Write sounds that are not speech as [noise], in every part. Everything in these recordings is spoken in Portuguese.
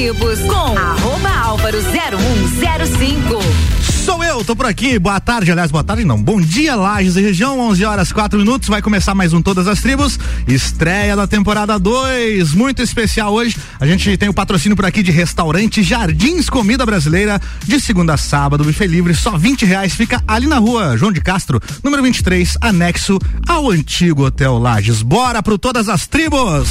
tribos com arroba álvaro 0105. Sou eu, tô por aqui. Boa tarde, aliás, boa tarde não. Bom dia, Lages e região, 11 horas 4 minutos. Vai começar mais um Todas as Tribos. Estreia da temporada 2. Muito especial hoje. A gente tem o patrocínio por aqui de restaurante Jardins Comida Brasileira. De segunda a sábado, buffet livre, só 20 reais. Fica ali na rua João de Castro, número 23, anexo ao antigo Hotel Lages. Bora pro Todas as Tribos!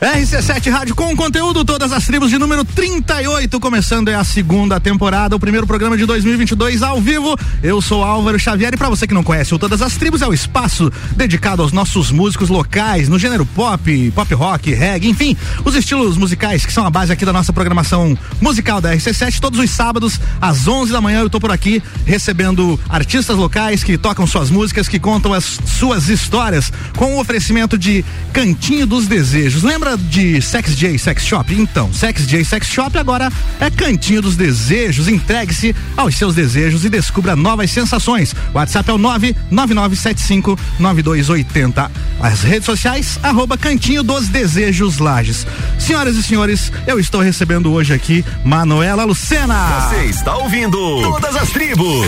RC7 Rádio com conteúdo, todas as tribos de número 38, começando é a segunda temporada, o primeiro programa de 2022 ao vivo. Eu sou Álvaro Xavier e para você que não conhece o Todas as Tribos é o espaço dedicado aos nossos músicos locais no gênero pop, pop rock, reggae, enfim, os estilos musicais que são a base aqui da nossa programação musical da RC7. Todos os sábados às 11 da manhã eu tô por aqui recebendo artistas locais que tocam suas músicas, que contam as suas histórias com o oferecimento de Cantinho dos Desejos. Lembra Lembra de Sex J Sex Shop? Então, Sex J Sex Shop agora é cantinho dos desejos. Entregue-se aos seus desejos e descubra novas sensações. WhatsApp é o 999759280. As redes sociais, arroba Cantinho dos Desejos Lages. Senhoras e senhores, eu estou recebendo hoje aqui Manuela Lucena. Você está ouvindo Todas as Tribos.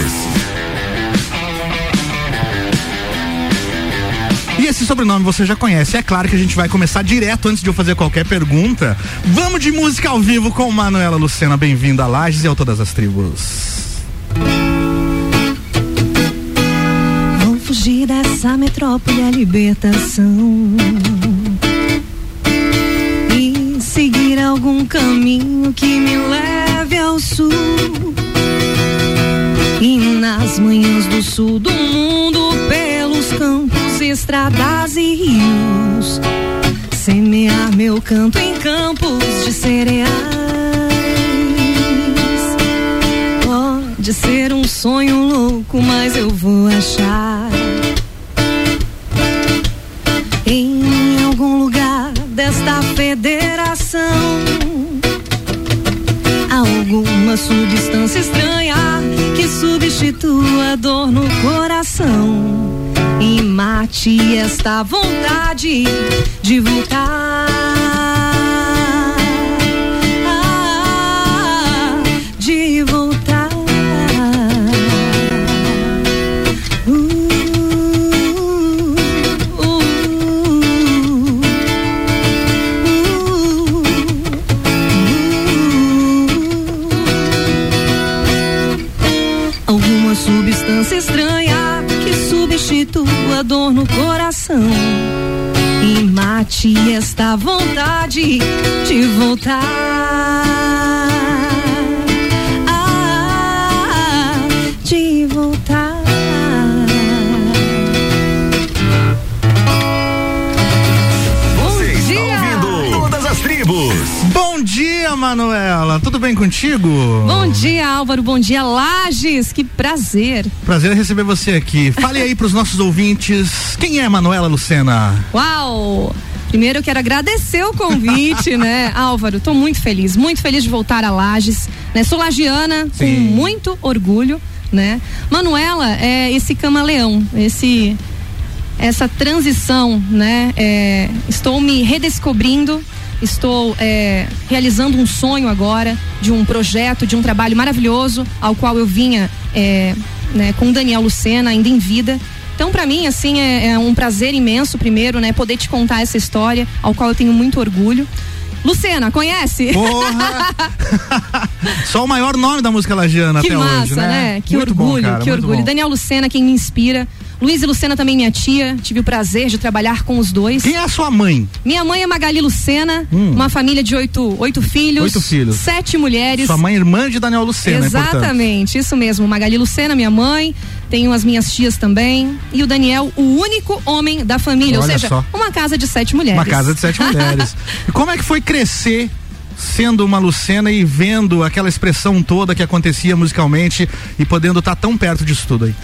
E esse sobrenome você já conhece. É claro que a gente vai começar direto antes de eu fazer qualquer pergunta. Vamos de música ao vivo com Manuela Lucena. Bem-vinda a Lages e a todas as tribos. Vou fugir dessa metrópole a libertação. E seguir algum caminho que me leve ao sul. E nas manhãs do sul do mundo, pelos campos estradas e rios. Semear meu canto em campos de cereais. Pode ser um sonho louco, mas eu vou achar. Em algum lugar desta federação. Alguma substância estranha que substitua a dor no coração e mate esta vontade de voltar. Dor no coração e mate esta vontade de voltar. Manuela. Tudo bem contigo? Bom dia, Álvaro. Bom dia, Lages. Que prazer. Prazer receber você aqui. Fale aí pros nossos ouvintes, quem é Manuela Lucena? Uau! Primeiro eu quero agradecer o convite, né, [laughs] Álvaro? Tô muito feliz, muito feliz de voltar a Lages, né? Sou lagiana com Sim. muito orgulho, né? Manuela é esse camaleão, esse essa transição, né? É, estou me redescobrindo, estou é, realizando um sonho agora de um projeto, de um trabalho maravilhoso ao qual eu vinha é, né, com Daniel Lucena ainda em vida. Então, para mim, assim, é, é um prazer imenso, primeiro, né, poder te contar essa história, ao qual eu tenho muito orgulho. Lucena, conhece? Porra! [laughs] Só o maior nome da música lagiana Que até massa, hoje, né? né? Que Muito bom, orgulho, cara, que orgulho. bom. Daniel Lucena, quem me inspira. Luiz e Lucena também minha tia. Tive o prazer de trabalhar com os dois. Quem é a sua mãe? Minha mãe é Magali Lucena, Hum. uma família de oito, oito filhos. Oito filhos. Sete mulheres. Sua mãe é irmã de Daniel Lucena, portanto. Exatamente, isso mesmo. Magali Lucena, minha mãe. Tenho as minhas tias também. E o Daniel, o único homem da família. ou Olha seja, só. uma casa de sete mulheres. Uma casa de sete [laughs] mulheres. E como é que foi crescer sendo uma Lucena e vendo aquela expressão toda que acontecia musicalmente e podendo estar tão perto disso tudo aí?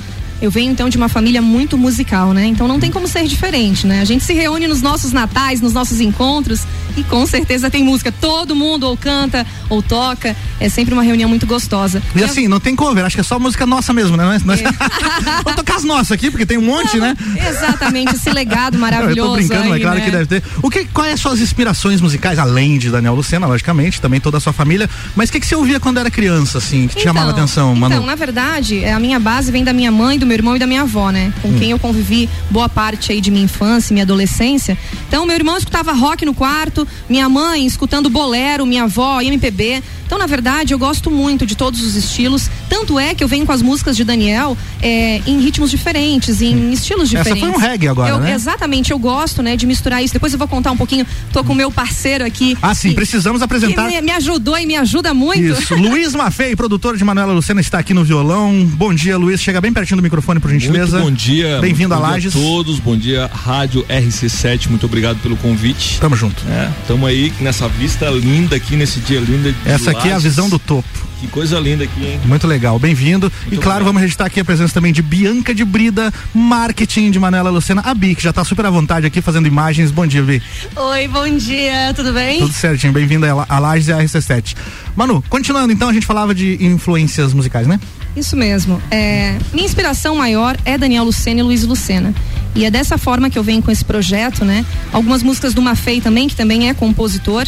Eu venho então de uma família muito musical, né? Então não tem como ser diferente, né? A gente se reúne nos nossos natais, nos nossos encontros e com certeza tem música. Todo mundo ou canta ou toca. É sempre uma reunião muito gostosa. E assim, não tem cover, acho que é só música nossa mesmo, né? Nós... [laughs] Vou tocar as nossas aqui, porque tem um monte, não, né? Exatamente, esse legado maravilhoso. [laughs] Eu tô brincando, aí, é claro né? que deve ter. O que, quais as suas inspirações musicais, além de Daniel Lucena, logicamente, também toda a sua família, mas o que, que você ouvia quando era criança, assim, que te chamava atenção, Manu? Então, na verdade, é, a minha base vem da minha mãe, do meu irmão e da minha avó, né? Com Hum. quem eu convivi boa parte aí de minha infância, minha adolescência. Então, meu irmão escutava rock no quarto, minha mãe escutando bolero, minha avó MPB. Então, na verdade, eu gosto muito de todos os estilos. Tanto é que eu venho com as músicas de Daniel é, em ritmos diferentes, em estilos Essa diferentes. foi um reggae agora, Eu- né? Exatamente, eu gosto, né, de misturar isso. Depois eu vou contar um pouquinho. Tô com o meu parceiro aqui. Ah, sim, que- precisamos que apresentar. me, me ajudou e me ajuda muito. Isso, [laughs] Luiz Mafei, produtor de Manuela Lucena, está aqui no violão. Bom dia, Luiz. Chega bem pertinho do microfone, por gentileza. Muito bom dia. Bem-vindo a Bom dia Lages. todos, bom dia, Rádio RC7, muito obrigado pelo convite. Tamo junto. É, tamo aí nessa vista linda aqui, nesse dia lindo. de Essa aqui é a visão do topo. Que coisa linda aqui, hein? Muito legal, bem-vindo. E claro, obrigado. vamos registrar aqui a presença também de Bianca de Brida, marketing de Manuela Lucena, a Bi, que já tá super à vontade aqui fazendo imagens. Bom dia, Bi. Oi, bom dia, tudo bem? Tudo certinho, bem-vinda a a Lages e a RC7. Manu, continuando então, a gente falava de influências musicais, né? Isso mesmo. É, minha inspiração maior é Daniel Lucena e Luiz Lucena. E é dessa forma que eu venho com esse projeto, né? Algumas músicas do Mafei também, que também é compositor.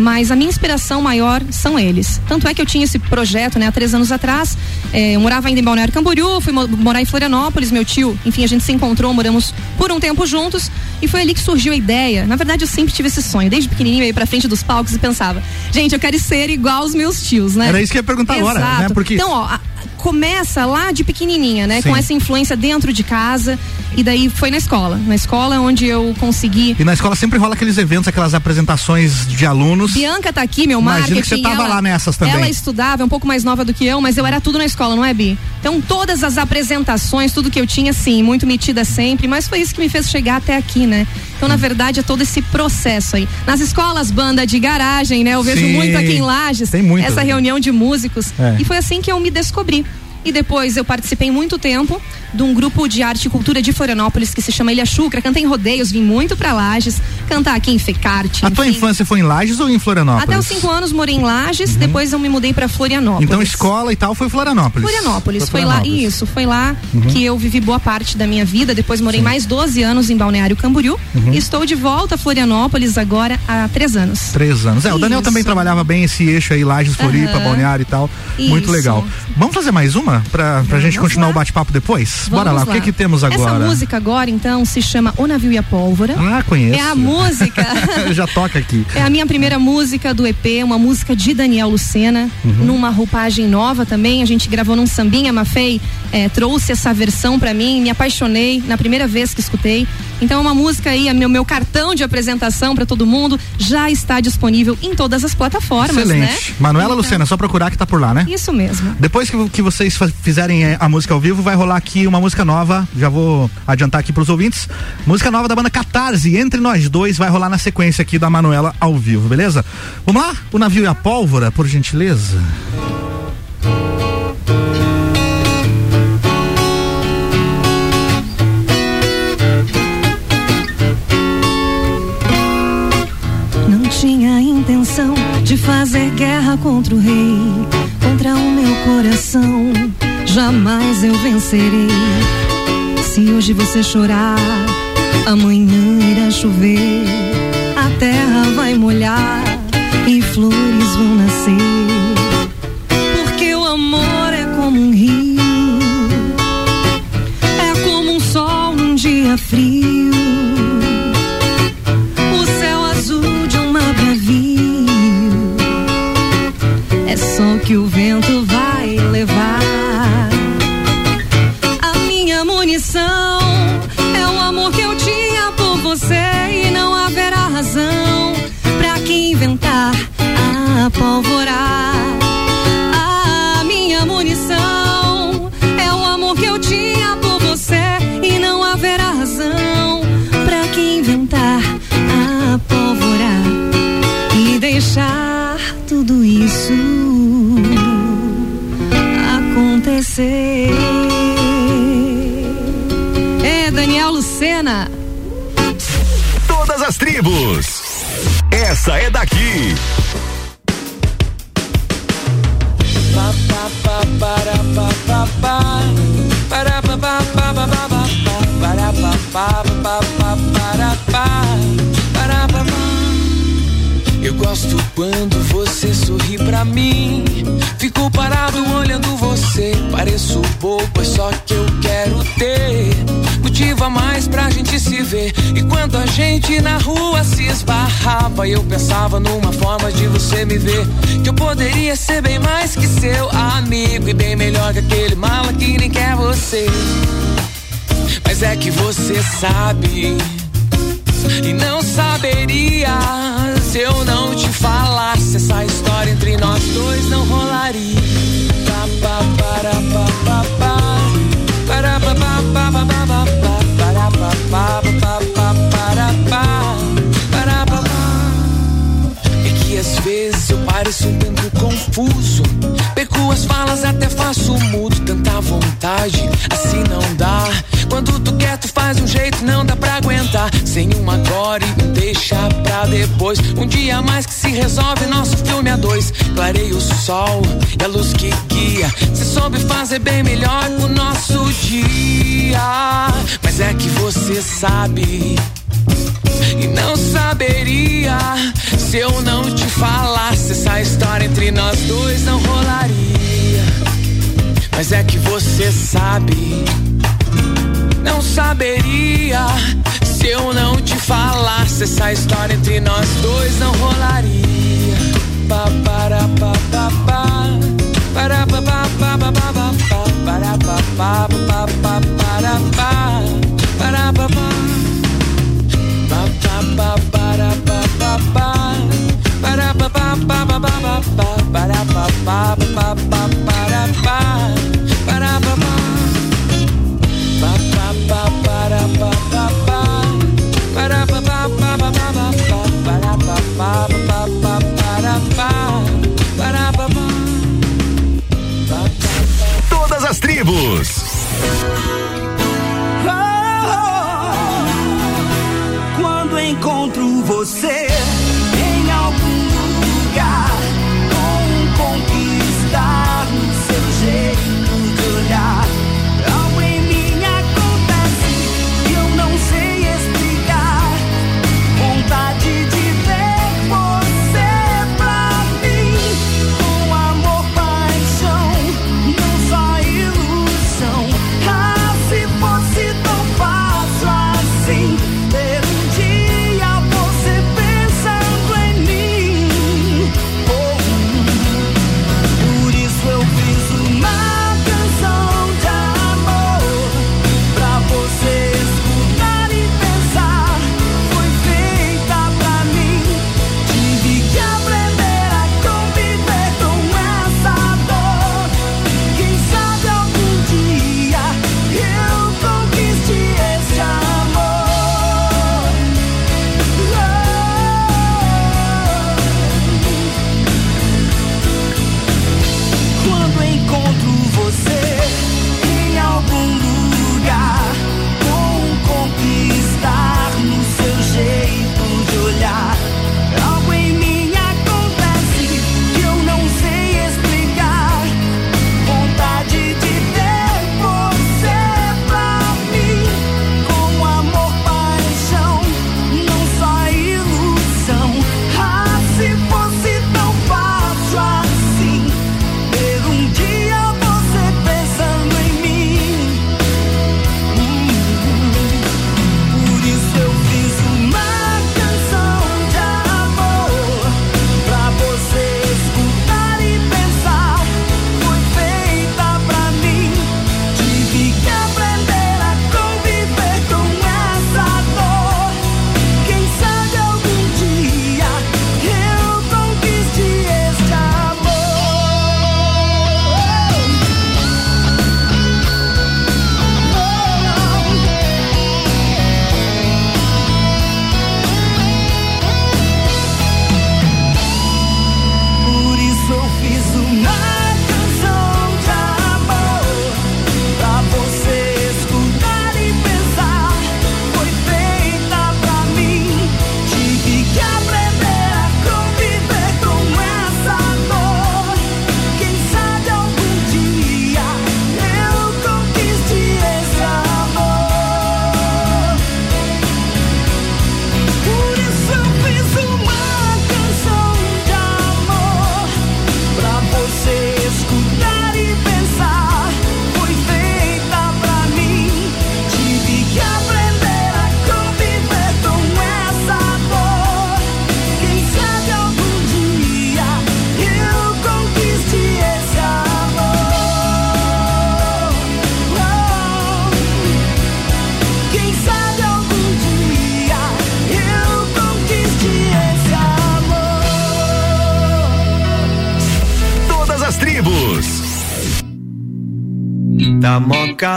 Mas a minha inspiração maior são eles. Tanto é que eu tinha esse projeto, né, há três anos atrás. É, eu morava ainda em Balneário Camboriú, fui mo- morar em Florianópolis, meu tio, enfim, a gente se encontrou, moramos por um tempo juntos. E foi ali que surgiu a ideia. Na verdade, eu sempre tive esse sonho. Desde pequenininho eu ia pra frente dos palcos e pensava, gente, eu quero ser igual aos meus tios, né? Era isso que eu ia perguntar agora, Exato. né? Porque Então, ó, a- começa lá de pequenininha, né? Sim. Com essa influência dentro de casa e daí foi na escola. Na escola onde eu consegui. E na escola sempre rola aqueles eventos, aquelas apresentações de alunos. Bianca tá aqui, meu Imagino marketing. que você tava ela, lá nessas também. Ela estudava, é um pouco mais nova do que eu, mas eu era tudo na escola, não é, Bi? Então, todas as apresentações, tudo que eu tinha, sim, muito metida sempre, mas foi isso que me fez chegar até aqui, né? Então, na verdade, é todo esse processo aí. Nas escolas, banda de garagem, né? Eu vejo Sim. muito aqui em Lages, Tem muitas, essa né? reunião de músicos. É. E foi assim que eu me descobri. E depois eu participei muito tempo de um grupo de arte e cultura de Florianópolis que se chama Ilha Chucra. Cantei em rodeios, vim muito pra Lages, cantar aqui em Fecarte. A tua infância foi em Lages ou em Florianópolis? Até os cinco anos morei em Lages, depois eu me mudei pra Florianópolis. Então escola e tal foi Florianópolis. Florianópolis, foi, Florianópolis. Uhum. lá, isso, foi lá que eu vivi boa parte da minha vida. Depois morei mais 12 anos em Balneário Camboriú. Uhum. E estou de volta a Florianópolis agora há três anos. Três anos. É, o Daniel Isso. também trabalhava bem esse eixo aí, Lages, Floripa. Balneário e tal. Muito Isso. legal. Vamos fazer mais uma? Pra, pra gente continuar lá. o bate-papo depois? Vamos Bora lá. o que que temos agora? Essa música agora, então, se chama O Navio e a Pólvora. Ah, conheço. É a música. [laughs] Já toca aqui. É a minha primeira música do EP, uma música de Daniel Lucena, Uhum. numa roupagem nova também. A gente gravou num sambinha, Mafei é, trouxe essa versão pra mim, me apaixonei na primeira vez que escutei. Então é uma música aí, é meu, meu cartão de apresentação pra todo mundo, já está disponível em todas as plataformas, Excelente. né? Manuela Então, Lucena, só procurar que tá por lá, né? Isso mesmo. Depois que, que vocês fizerem eh, a música ao vivo, vai rolar aqui uma música nova. Já vou adiantar aqui pros ouvintes. Música nova da banda Catarse, Entre Nós Dois, vai rolar na sequência aqui da Manuela ao vivo, beleza? Vamos lá? O navio e a pólvora, por gentileza. Intenção de fazer guerra contra o rei, contra o meu coração. Jamais eu vencerei. Se hoje você chorar, amanhã irá chover. A terra vai molhar e flores vão nascer. Porque o amor é como um rio, é como um sol num dia frio Só que o vento vai levar. A minha munição é o amor que eu tinha por você e não haverá razão pra que inventar a pólvora. você. É Daniel Lucena. Todas as tribos. Essa é daqui. Ba, eu gosto quando você sorri pra mim. Fico parado olhando você. Pareço bobo, é só que eu quero ter. Motiva mais pra gente se ver. E quando a gente na rua se esbarrava, eu pensava numa forma de você me ver. Que eu poderia ser bem mais que seu amigo. E bem melhor que aquele mala que nem quer você. Mas é que você sabe. E não saberia se eu não te falasse. Essa história entre nós dois não rolaria. É que às vezes um tanto confuso. Perco as falas, até faço mudo. Tanta vontade, assim não dá. Quando tu quer, tu faz um jeito, não dá pra aguentar. Sem um agora e um deixa pra depois. Um dia mais que se resolve nosso filme a dois. Clarei o sol e a luz que guia. Você soube fazer bem melhor o nosso dia. Mas é que você sabe. E não saberia se eu não te falasse. Essa história entre nós dois não rolaria. Mas é que você sabe. Não saberia se eu não te falasse. Essa história entre nós dois não rolaria. Pa, para, pa, pa, pa. Para, pa, pa, pa, pa, pa, pa, pa. Para, pa, pa, pa, pa, para, pa. Para, pa, pa. Todas as tribos. Encontro você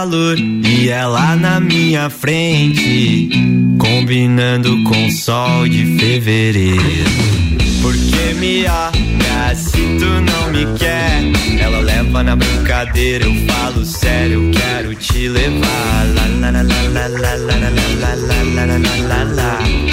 calor e ela na minha frente, combinando com o sol de fevereiro. Porque me olha se tu não me quer. Ela leva na brincadeira, eu falo sério, eu quero te levar. Lá, lá, lá, lá, lá, lá, lá, lá, lá, lá, lá, lá,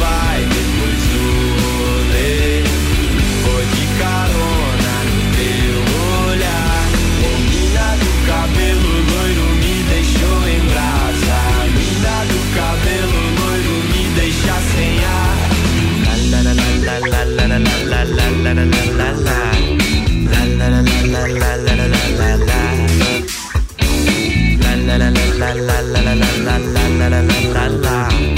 Vai depois do rolê? Vou de carona no teu olhar. Ô mina do cabelo loiro me deixou em brasa. Mina do cabelo loiro me deixa sem ar la la la la la la la la la la la la la la La la la la la la la la la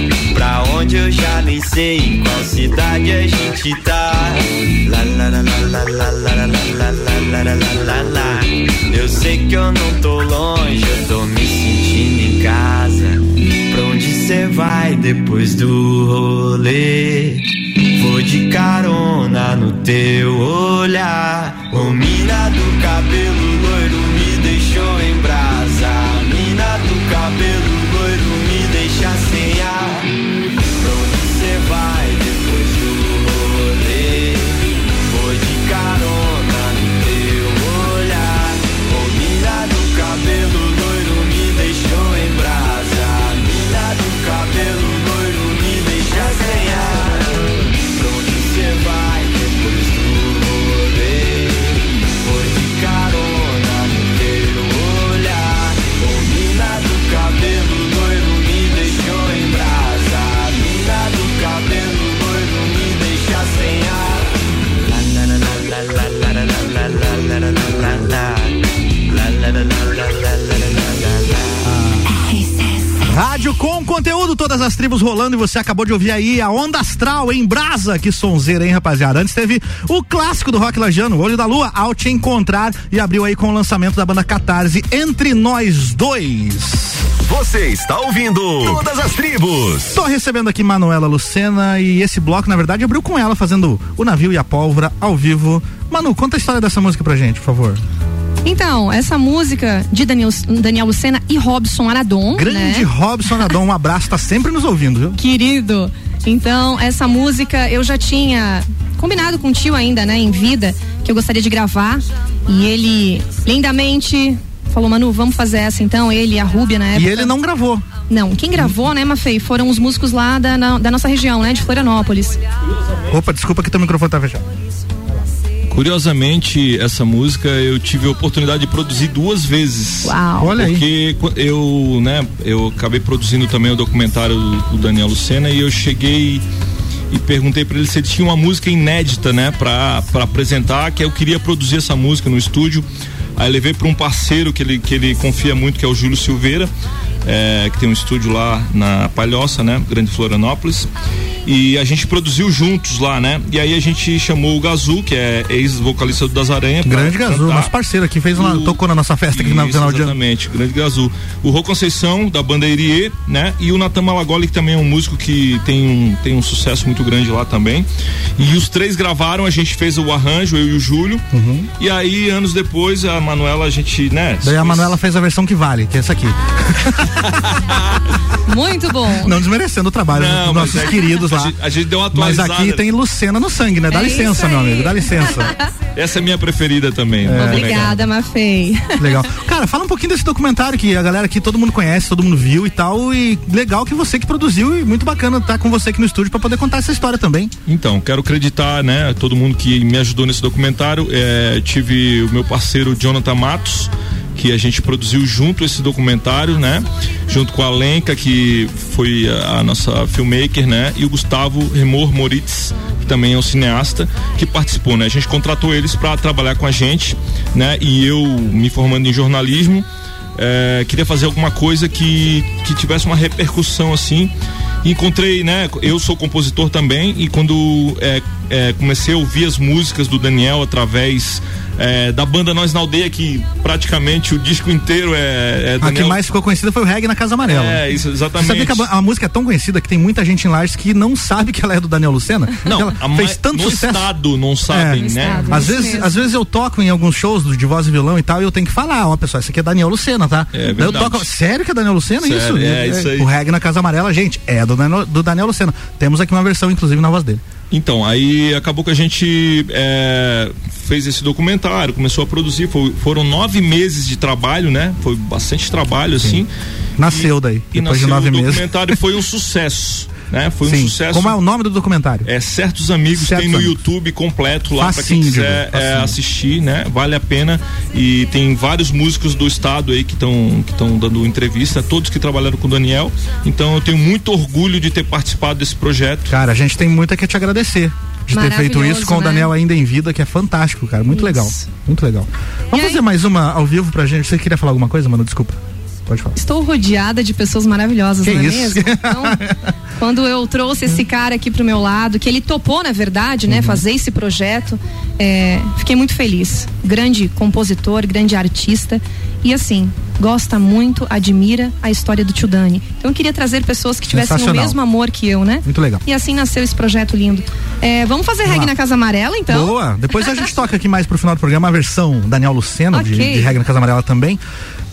pra onde eu já nem sei em qual cidade a gente tá. Eu sei que eu não tô longe, eu tô me sentindo em casa. Pra onde cê vai depois do rolê? Vou de carona no teu olhar. O mina do cabelo loiro me deixou em braço. Com conteúdo, todas as tribos rolando e você acabou de ouvir aí a Onda Astral em Brasa, que sonzeira, hein, rapaziada? Antes teve o clássico do rock lajano, Olho da Lua, Ao Te Encontrar e abriu aí com o lançamento da banda Catarse, Entre Nós Dois. Você está ouvindo Todas as Tribos. Tô recebendo aqui Manuela Lucena e esse bloco, na verdade, abriu com ela fazendo o navio e a pólvora ao vivo. Manu, conta a história dessa música pra gente, por favor. Então, essa música de Daniel, Daniel Lucena e Robson Aradon. Grande né? Robson Adon, um abraço, tá sempre nos ouvindo, viu? Querido. Então, essa música eu já tinha combinado com o tio ainda, né, em vida, que eu gostaria de gravar. E ele lindamente falou, Manu, vamos fazer essa então. Ele e a Rúbia na época. E ele não gravou. Não, quem gravou, né, Mafei, foram os músicos lá da, na- da nossa região, né, de Florianópolis. Opa, desculpa que teu microfone tá fechado. Curiosamente, essa música eu tive a oportunidade de produzir duas vezes. Uau. Olha aí. Porque qu- eu, né, eu acabei produzindo também o documentário do, do Daniel Lucena e eu cheguei e perguntei para ele se ele tinha uma música inédita, né, para apresentar, que eu queria produzir essa música no estúdio. Aí levei para um parceiro que ele, que ele confia muito, que é o Júlio Silveira, é, que tem um estúdio lá na Palhoça, né, Grande Florianópolis. E a gente produziu juntos lá, né? E aí a gente chamou o Gazu, que é ex-vocalista do Das Aranha. pra Grande Gazu, nosso parceiro aqui, fez O- tocou na nossa festa aqui no Isso, final de ano. Exatamente, grande Gazu. O Rô Conceição, da banda Irie, né? E o Natan Malagoli, que também é um músico que tem um, tem um sucesso muito grande lá também. E os três gravaram, a gente fez o arranjo, eu e o Júlio. E aí, anos depois, a Manuela, a gente, né? Daí a Manuela fez a versão que vale, que é essa aqui. [laughs] [laughs] Muito bom. Não desmerecendo o trabalho Não, dos mas nossos é que- queridos lá. A gente, a gente deu uma Mas atualizada. aqui tem Lucena no sangue, né? Dá É licença, meu amigo, dá licença. [laughs] Essa é minha preferida também. É. Obrigada, Mafei. Legal. [laughs] Cara, fala um pouquinho desse documentário que a galera aqui todo mundo conhece, todo mundo viu e tal. E legal que você que produziu e muito bacana estar com você aqui no estúdio pra poder contar essa história também. Então, quero acreditar, né, todo mundo que me ajudou nesse documentário. É, tive o meu parceiro Jonathan Matos, que a gente produziu junto esse documentário, né? Junto com a Lenka, que foi a, a nossa filmmaker, né? E o Gustavo Remor Moritz, que também é um cineasta, que participou, né? A gente contratou eles para trabalhar com a gente, né? E eu, me formando em jornalismo, é, queria fazer alguma coisa que, que tivesse uma repercussão assim. Encontrei, né? Eu sou compositor também e quando é, é, comecei a ouvir as músicas do Daniel através é, da banda Nós na Aldeia, que praticamente o disco inteiro é, é A que Daniel. mais ficou conhecida foi o Reggae na Casa Amarela. É, isso, exatamente. Você sabia que a, a música é tão conhecida que tem muita gente em Lages que não sabe que ela é do Daniel Lucena? Não, ela a fez tanto no sucesso. estado não sabem, É. né? Às Isso vezes, mesmo. às vezes eu toco em alguns shows do- de voz e violão e tal, e eu tenho que falar, ó, pessoal, isso aqui é Daniel Lucena, tá? É eu verdade. toco, sério que é Daniel Lucena? Sério, isso? é, isso aí. O reggae na Casa Amarela, gente, é do Daniel, do Daniel Lucena. Temos aqui uma versão, inclusive, na voz dele. Então, aí acabou que a gente é, fez esse documentário, começou a produzir, foi- foram nove meses de trabalho, né? Foi bastante trabalho, assim. Nasceu daí, E depois nasceu de nove o meses. documentário foi um [laughs] sucesso, né? Foi um Sim. sucesso. Como é o nome do documentário? É, certos amigos Certos tem no Amigos. YouTube completo lá para quem quiser é, assistir, né? Vale a pena e tem vários músicos do estado aí que estão que estão dando entrevista, todos que trabalharam com o Daniel. Então eu tenho muito orgulho de ter participado desse projeto. Cara, a gente tem muito a que te agradecer. De ter feito isso com o né? Daniel ainda em vida, que é fantástico, cara. Muito Isso. legal. Muito legal. Vamos fazer mais uma ao vivo pra gente. Você queria falar alguma coisa, mano? Desculpa. Pode falar. Estou rodeada de pessoas maravilhosas, Que não é isso? mesmo? Então, [laughs] quando eu trouxe esse cara aqui pro meu lado, que ele topou, na verdade, Uhum. né, fazer esse projeto, é, fiquei muito feliz. Grande compositor, grande artista. E assim, gosta muito, admira a história do Tio Dani. Então eu queria trazer pessoas que tivessem o mesmo amor que eu, né? Muito legal. E assim nasceu esse projeto lindo. É, vamos fazer reggae lá. na Casa Amarela, então? Boa. Depois a gente toca aqui mais pro final do programa a versão Daniel Lucena, de, Ok. de Regra na Casa Amarela também.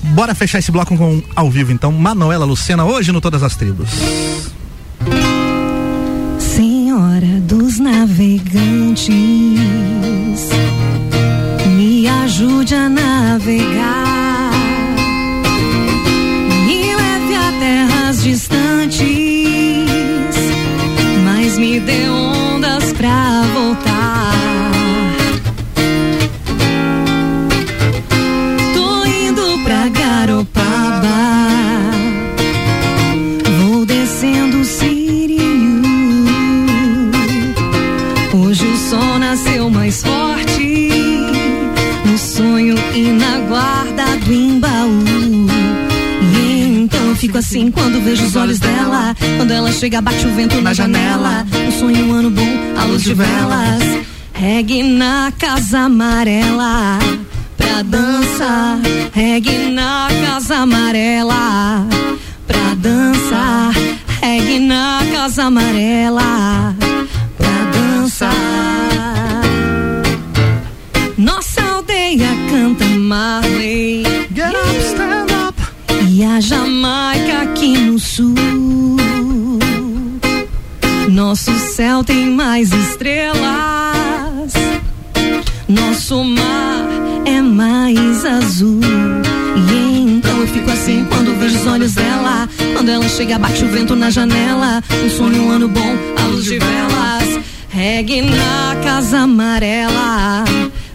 Bora fechar esse bloco com ao vivo, então. Manuela Lucena, hoje no Todas as Tribos. Senhora dos navegantes, me ajude a navegar, me leve a terras distantes, mas me dê ondas pra voltar. Assim quando vejo os olhos dela. Quando ela chega, bate o vento na janela. Um sonho, um ano bom, a luz de velas. Regue na casa amarela. Pra dançar, regue na casa amarela pra dançar. Regue na casa amarela pra dançar. Nossa aldeia canta Marley. Get up, stand up. E a Jamaica sul. Nosso céu tem mais estrelas. Nosso mar é mais azul. E então eu fico assim quando vejo os olhos dela. Quando ela chega, bate o vento na janela. Um sonho, um ano bom, a luz de velas. Regue na casa amarela.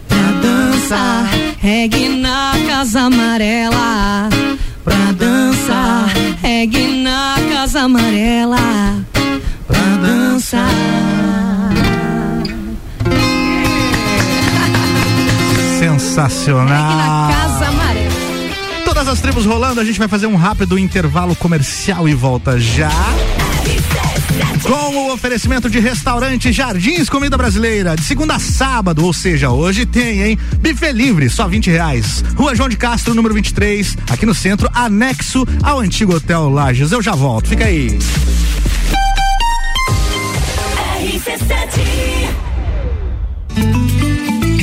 Pra dançar. Regue na casa amarela. Pra dançar. Regue na casa amarela. Pra dançar. Sensacional. Na Casa Amarela. Todas as tribos rolando, a gente vai fazer um rápido intervalo comercial e volta já. Com o oferecimento de restaurante Jardins Comida Brasileira, de segunda a sábado, ou seja, hoje tem, hein? Buffet livre, só 20 reais. Rua João de Castro, número 23, aqui no centro, anexo ao antigo Hotel Lages. Eu já volto, fica aí.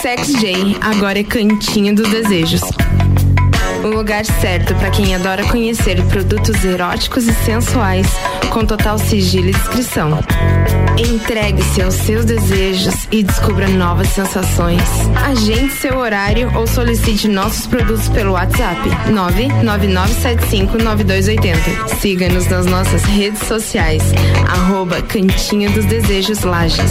Sex J, agora é Cantinho dos Desejos. O lugar certo para quem adora conhecer produtos eróticos e sensuais, com total sigilo e descrição. Entregue-se aos seus desejos e descubra novas sensações. Agende seu horário ou solicite nossos produtos pelo WhatsApp 999759280. Siga-nos nas nossas redes sociais, arroba Cantinho dos Desejos Lages.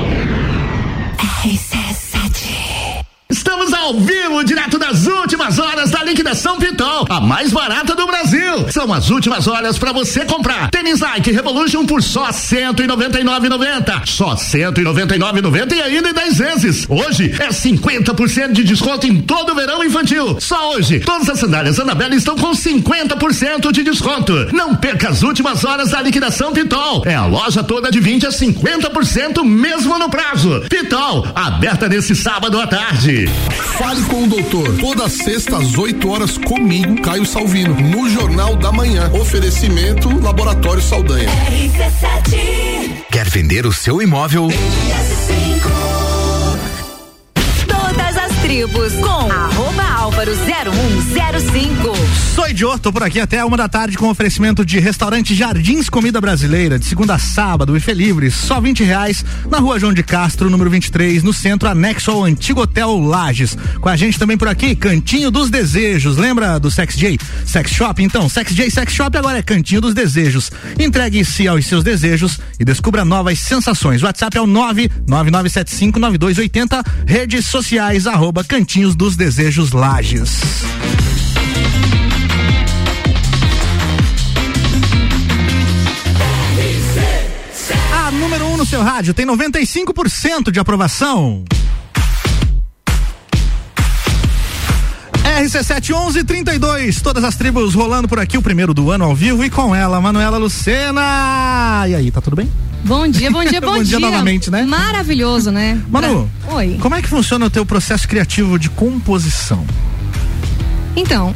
Ao vivo, direto das últimas horas da liquidação Pitol, a mais barata do Brasil. São as últimas horas para você comprar. Tênis Nike Revolution por só 199,90. Só 199,90 e ainda em 10 vezes. Hoje é 50% de desconto em todo o verão infantil. Só hoje, todas as sandálias Anabela estão com 50% de desconto. Não perca as últimas horas da liquidação Pitol. É a loja toda de 20 a 50% mesmo no prazo. Pitol, aberta nesse sábado à tarde. Fale com o doutor. Toda sexta às 8 horas comigo, Caio Salvino, no Jornal da Manhã. Oferecimento Laboratório Saldanha. Quer vender o seu imóvel? RC7. Tribos com arroba Álvaro 0105. Sou Idiô, tô por aqui até uma da tarde com oferecimento de restaurante Jardins Comida Brasileira, de segunda a sábado, buffet livre, só 20 reais, na rua João de Castro, número 23, no centro, anexo ao antigo Hotel Lages. Com a gente também por aqui, Cantinho dos Desejos. Lembra do Sex J? Sex Shop? Então, Sex J Sex Shop agora é Cantinho dos Desejos. Entregue-se aos seus desejos e descubra novas sensações. WhatsApp é o 999759280, redes sociais, arroba Cantinhos dos Desejos Lages. A número 1 um no seu rádio tem 95% de aprovação. RC71132, todas as tribos rolando por aqui, o primeiro do ano ao vivo e com ela, Manuela Lucena. E aí, tá tudo bem? Bom dia, bom dia, [laughs] bom, Bom dia novamente, né? Maravilhoso, né? Manu, Pra- Oi. como é que funciona o teu processo criativo de composição? Então,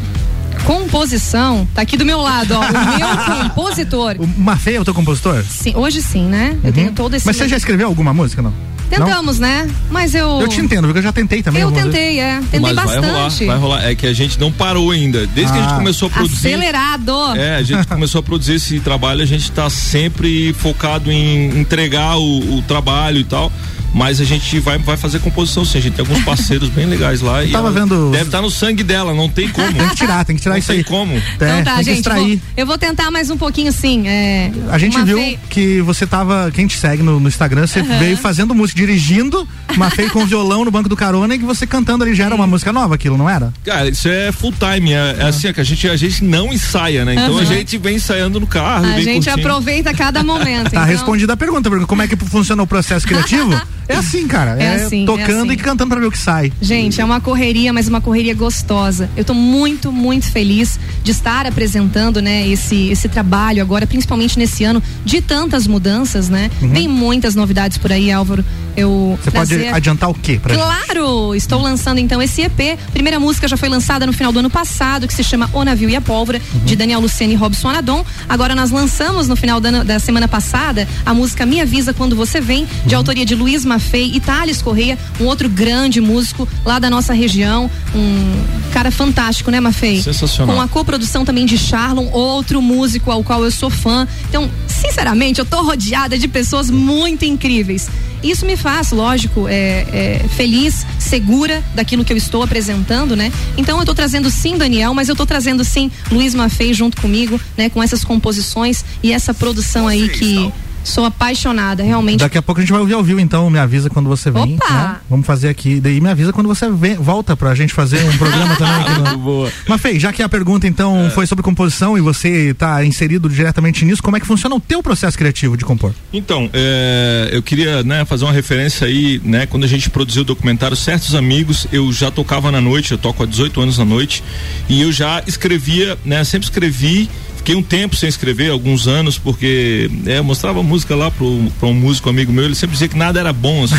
composição, tá aqui do meu lado, ó. O [laughs] meu compositor. O Mafê é o teu compositor? Sim, hoje sim, né? Eu tenho todo esse. Mas você já escreveu alguma música, não? Tentamos, né? Mas eu. Não? Eu te entendo, porque eu já tentei também. Eu tentei, é. Tentei Mas vai rolar, bastante. vai rolar. É que a gente não parou ainda. Desde que a gente Ah. começou a produzir. Acelerado. É, a gente [laughs] começou a produzir esse trabalho, a gente tá sempre focado em entregar o, o trabalho e tal. Mas a gente vai, vai fazer composição sim. A gente tem alguns parceiros bem legais lá. e tava vendo- Deve estar no sangue dela, não tem como. [laughs] Tem que tirar, tem que tirar não isso tem aí. como. É, Então tá, tem que gente. extrair. vou- eu vou tentar mais um pouquinho sim. É, A gente viu vez- que você tava, quem te segue no, no Instagram, você veio fazendo música, dirigindo, uma feia com violão no banco do carona e que você cantando ali já era uma música nova aquilo, não era? Cara, isso é full time. É, é assim, é que a gente, a gente não ensaia, né? Então a gente vem ensaiando no carro. A gente curtindo. aproveita cada momento. Tá então- respondida a pergunta, porque como é que funciona o processo criativo? [laughs] é assim, cara. É assim, é tocando assim. e cantando pra ver o que sai. Gente, é uma correria, mas uma correria gostosa. Eu tô muito, muito feliz de estar apresentando, né, esse, esse trabalho agora, principalmente nesse ano de tantas mudanças, né? Uhum. Tem muitas novidades por aí, Álvaro. Eu Você pode trazer- adiantar o quê pra gente? Claro! Estou lançando então esse EP. Primeira música já foi lançada no final do ano passado, que se chama O Navio e a Pólvora, de Daniel Lucena e Robson Anadon. Agora nós lançamos no final da, da semana passada a música Me Avisa Quando Você Vem, de autoria de Luiz Maffei e Thales Correia, um outro grande músico lá da nossa região. Um cara fantástico, né, Maffei? Sensacional. Com a coprodução também de Charlon, outro músico ao qual eu sou fã. Então, sinceramente, eu tô rodeada de pessoas muito incríveis. Isso me faz, lógico, é, é, feliz, segura daquilo que eu estou apresentando, né? Então eu estou trazendo sim Daniel, mas eu estou trazendo sim Luiz Maffei junto comigo, né? Com essas composições e essa produção aí que Sou apaixonada, realmente. Daqui a pouco a gente vai ouvir ao vivo, então me avisa quando você vem. Opa! Né? Vamos fazer aqui. Daí me avisa quando você vem, volta pra gente fazer um programa [laughs] também. Aqui no... [laughs] Boa. Mas Fei, já que a pergunta então é. foi sobre composição e você está inserido diretamente nisso, como é que funciona o teu processo criativo de compor? Então, é, eu queria né, fazer uma referência aí, né? Quando a gente produziu o documentário Certos Amigos, eu já tocava na noite, eu toco há 18 anos na noite, e eu já escrevia, né? Sempre escrevi Fiquei um tempo sem escrever, alguns anos, porque é, eu mostrava música lá para um músico amigo meu, ele sempre dizia que nada era bom. Assim.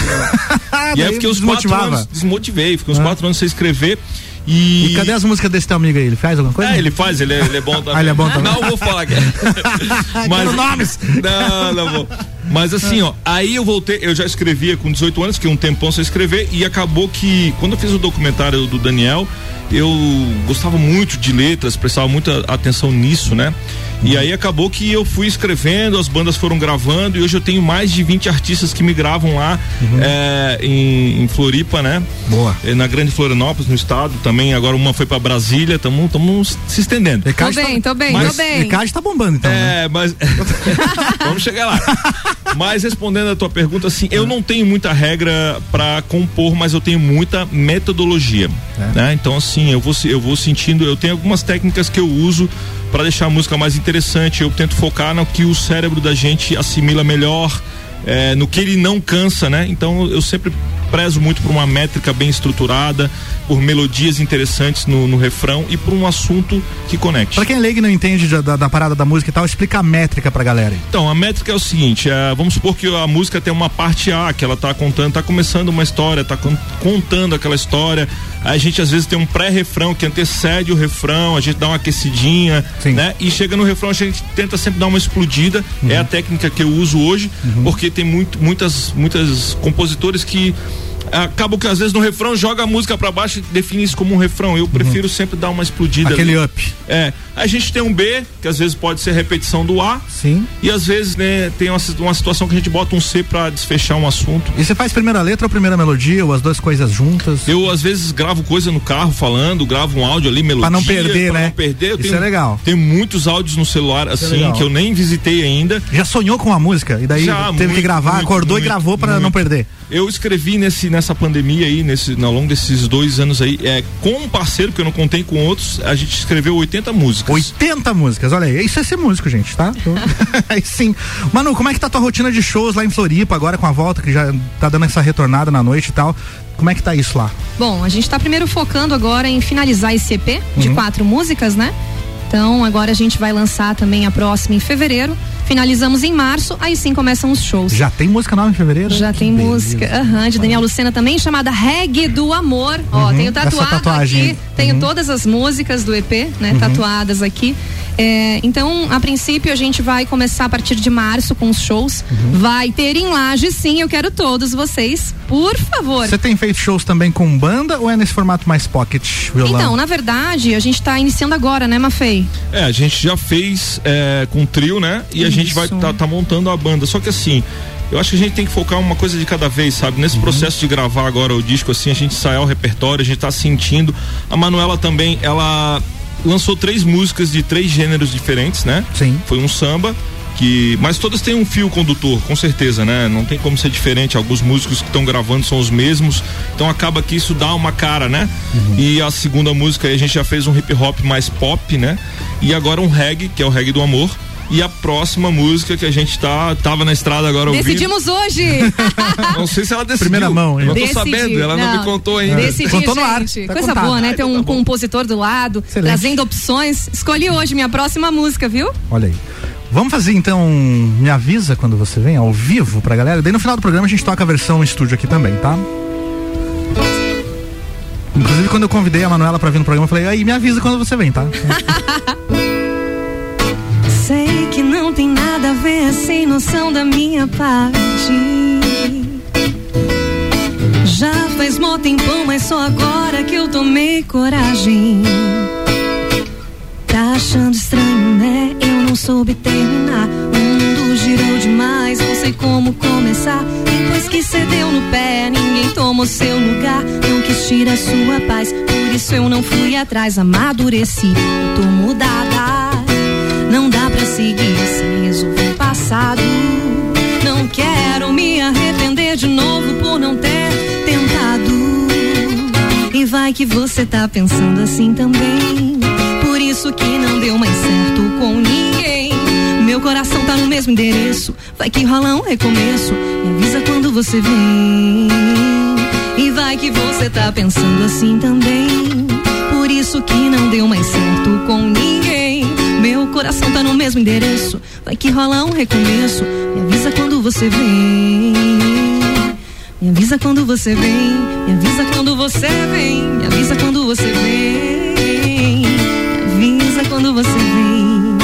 [laughs] e aí fiquei uns quatro anos, desmotivei, fiquei uns ah. quatro anos sem escrever. E... e... cadê as músicas desse teu amigo aí? Ele faz alguma coisa? É, ele faz, ele é, ele é bom [laughs] também. ah, ele é bom também. Não vou falar. [laughs] Mas nomes. Não, não vou. Mas assim, ó, aí eu voltei, eu já escrevia com 18 anos, fiquei um tempão sem escrever e acabou que quando eu fiz o documentário do Daniel, eu gostava muito de letras, prestava muita atenção nisso, né? E aí acabou que eu fui escrevendo, as bandas foram gravando e hoje eu tenho mais de 20 artistas que me gravam lá uhum. é, em, em, Floripa, né? Boa. É, na Grande Florianópolis, no estado também. Agora uma foi para Brasília, estamos se estendendo. Tô bem, tá, tô bem, mas, tô bem. Ricardo tá bombando então. É, né? mas. [laughs] [laughs] Vamos chegar lá. [laughs] Mas respondendo a tua pergunta, assim, eu não tenho muita regra para compor, mas eu tenho muita metodologia. É. Né? Então, assim, eu vou, eu vou sentindo, eu tenho algumas técnicas que eu uso para deixar a música mais interessante. Eu tento focar no que o cérebro da gente assimila melhor, é, no que ele não cansa, né? Então eu sempre prezo muito por uma métrica bem estruturada, por melodias interessantes no, no refrão e por um assunto que conecte. Para quem é leigo e não entende da, da, parada da música e tal, explica a métrica pra galera. Aí. Então, a métrica é o seguinte, é, vamos supor que a música tem uma parte A, que ela tá contando, tá começando uma história, tá contando aquela história, a gente às vezes tem um pré-refrão que antecede o refrão, a gente dá uma aquecidinha, Sim. né? E chega no refrão, a gente tenta sempre dar uma explodida, uhum. é a técnica que eu uso hoje, uhum. porque tem muito, muitas, muitas compositores que acaba que às vezes no refrão joga a música para baixo e define isso como um refrão. Eu uhum. prefiro sempre dar uma explodida. Aquele ali. up. É. A gente tem um B, que às vezes pode ser repetição do A. Sim. E às vezes, né, tem uma, uma situação que a gente bota um C para desfechar um assunto. E você faz primeira letra ou primeira melodia, ou as duas coisas juntas? Eu às vezes gravo coisa no carro falando, gravo um áudio ali, melodia. Pra não perder, pra né? Não perder. Eu Isso tenho, é legal. Tem muitos áudios no celular, Isso é assim, é que eu nem visitei ainda. Já sonhou com a música? E daí Já, teve muito, que gravar, muito, acordou muito, e gravou para não perder? Eu escrevi nesse, nessa pandemia aí, nesse, ao longo desses dois anos aí, é, com um parceiro que eu não contei com outros, a gente escreveu 80 músicas. 80 músicas, olha aí. Isso é ser músico, gente, tá? [laughs] aí sim. Manu, como é que tá a tua rotina de shows lá em Floripa, agora com a volta, que já tá dando essa retornada na noite e tal? Como é que tá isso lá? Bom, a gente tá primeiro focando agora em finalizar esse EP de uhum. quatro músicas, né? Então agora a gente vai lançar também a próxima em fevereiro. Finalizamos em março, aí sim começam os shows. Já tem música nova em fevereiro? Já que tem beleza. música, aham, de Daniel Lucena também, chamada Reggae do Amor. Uhum, Ó, tenho tatuado aqui, tenho uhum. todas as músicas do EP, né, uhum. tatuadas aqui. É, então, a princípio, a gente vai começar a partir de março com os shows. Uhum. Vai ter em laje, sim, eu quero todos vocês, por favor. Você tem feito shows também com banda ou é nesse formato mais pocket, violão? Então, na verdade, a gente está iniciando agora, né, Mafei? É, a gente já fez é, com trio, né? E Isso. a gente vai tá, tá montando a banda. Só que assim, eu acho que a gente tem que focar uma coisa de cada vez, sabe? Nesse uhum. processo de gravar agora o disco, assim, a gente ensaiar o repertório, a gente tá sentindo. A Manuela também, ela lançou três músicas de três gêneros diferentes, né? Sim. Foi um samba, que mas todas têm um fio condutor, com certeza, né? Não tem como ser diferente. Alguns músicos que estão gravando são os mesmos, então acaba que isso dá uma cara, né? Uhum. E a segunda música a gente já fez um hip hop mais pop, né? E agora um reggae, que é o reggae do amor. E a próxima música que a gente tá tava na estrada agora Decidimos ouvindo. hoje. [laughs] não sei se ela decidiu. Primeira mão, hein? Não tô sabendo, ela não, não me contou ainda. Decidi, contou no ar. Tá Coisa contado. boa, né? Ter um tá compositor do lado, Excelente. trazendo opções. Escolhi hoje minha próxima música, viu? Olha aí. Vamos fazer então, me avisa quando você vem ao vivo pra galera. Daí no final do programa a gente toca a versão estúdio aqui também, tá? Inclusive quando eu convidei a Manuela pra vir no programa, eu falei, aí me avisa quando você vem, tá? [laughs] Sei que não tem nada a ver sem noção da minha parte. Já faz mó tempão, mas só agora que eu tomei coragem. Tá achando estranho, né? Eu não soube terminar. O mundo girou demais, não sei como começar. Depois que cedeu no pé, ninguém tomou seu lugar. Não quis tirar sua paz, por isso eu não fui atrás. Amadureci, eu tô mudada. Seguir sem resolver o passado. Não quero me arrepender de novo por não ter tentado. E vai que você tá pensando assim também. Por isso que não deu mais certo com ninguém. Meu coração tá no mesmo endereço. Vai que rola um recomeço. Me avisa quando você vem. E vai que você tá pensando assim também. Por isso que não deu mais certo com ninguém. Meu coração tá no mesmo endereço. Vai que rola um recomeço. Me avisa quando você vem. Me avisa quando você vem. Me avisa quando você vem. Me avisa quando você vem. Me avisa quando você vem.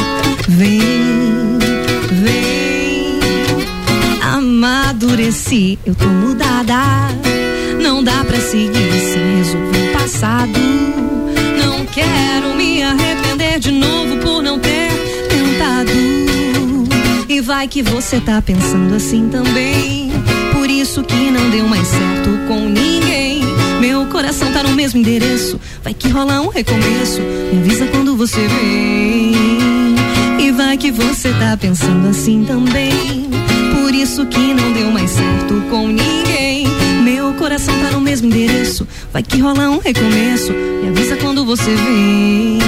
Vem, vem. Amadureci, eu tô mudada. Não dá pra seguir sem resolver o passado. Quero me arrepender de novo por não ter tentado. E vai que você tá pensando assim também. Por isso que não deu mais certo com ninguém. Meu coração tá no mesmo endereço. Vai que rola um recomeço. Me avisa quando você vem. E vai que você tá pensando assim também. Por isso que não deu mais certo com ninguém. Meu coração tá no mesmo endereço. Vai que rola um recomeço. Me avisa quando você vem.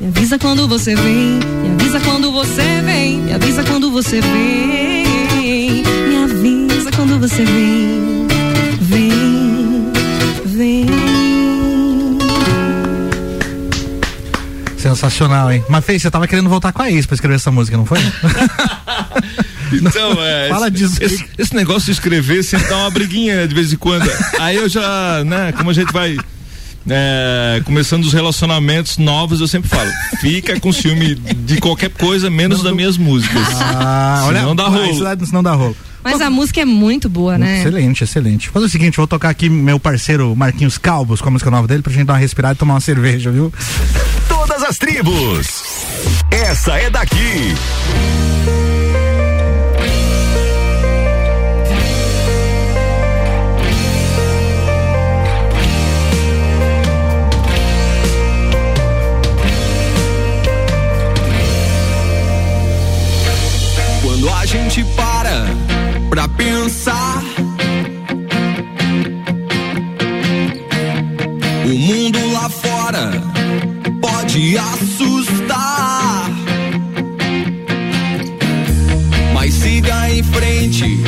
Me avisa quando você vem. Me avisa quando você vem. Me avisa quando você vem. Me avisa quando você vem. Vem, vem. Sensacional, hein? Mas Fê, você tava querendo voltar com a ex pra escrever essa música, não foi? [laughs] Então, é. [laughs] Fala esse, disso. Esse, esse negócio de escrever sempre dá uma briguinha de vez em quando. Aí eu já, né, como a gente vai. é, começando os relacionamentos novos, eu sempre falo, fica com ciúme de qualquer coisa, menos das minhas músicas. Ah, olha, Senão dá rolo. Isso não dá rolo. Mas a música é muito boa, né? Excelente, excelente. Faz o seguinte, vou tocar aqui meu parceiro Marquinhos Calvos com a música nova dele pra gente dar uma respirada e tomar uma cerveja, viu? Todas as tribos. Essa é daqui. Gente para pra pensar, o mundo lá fora pode assustar. Mas siga em frente,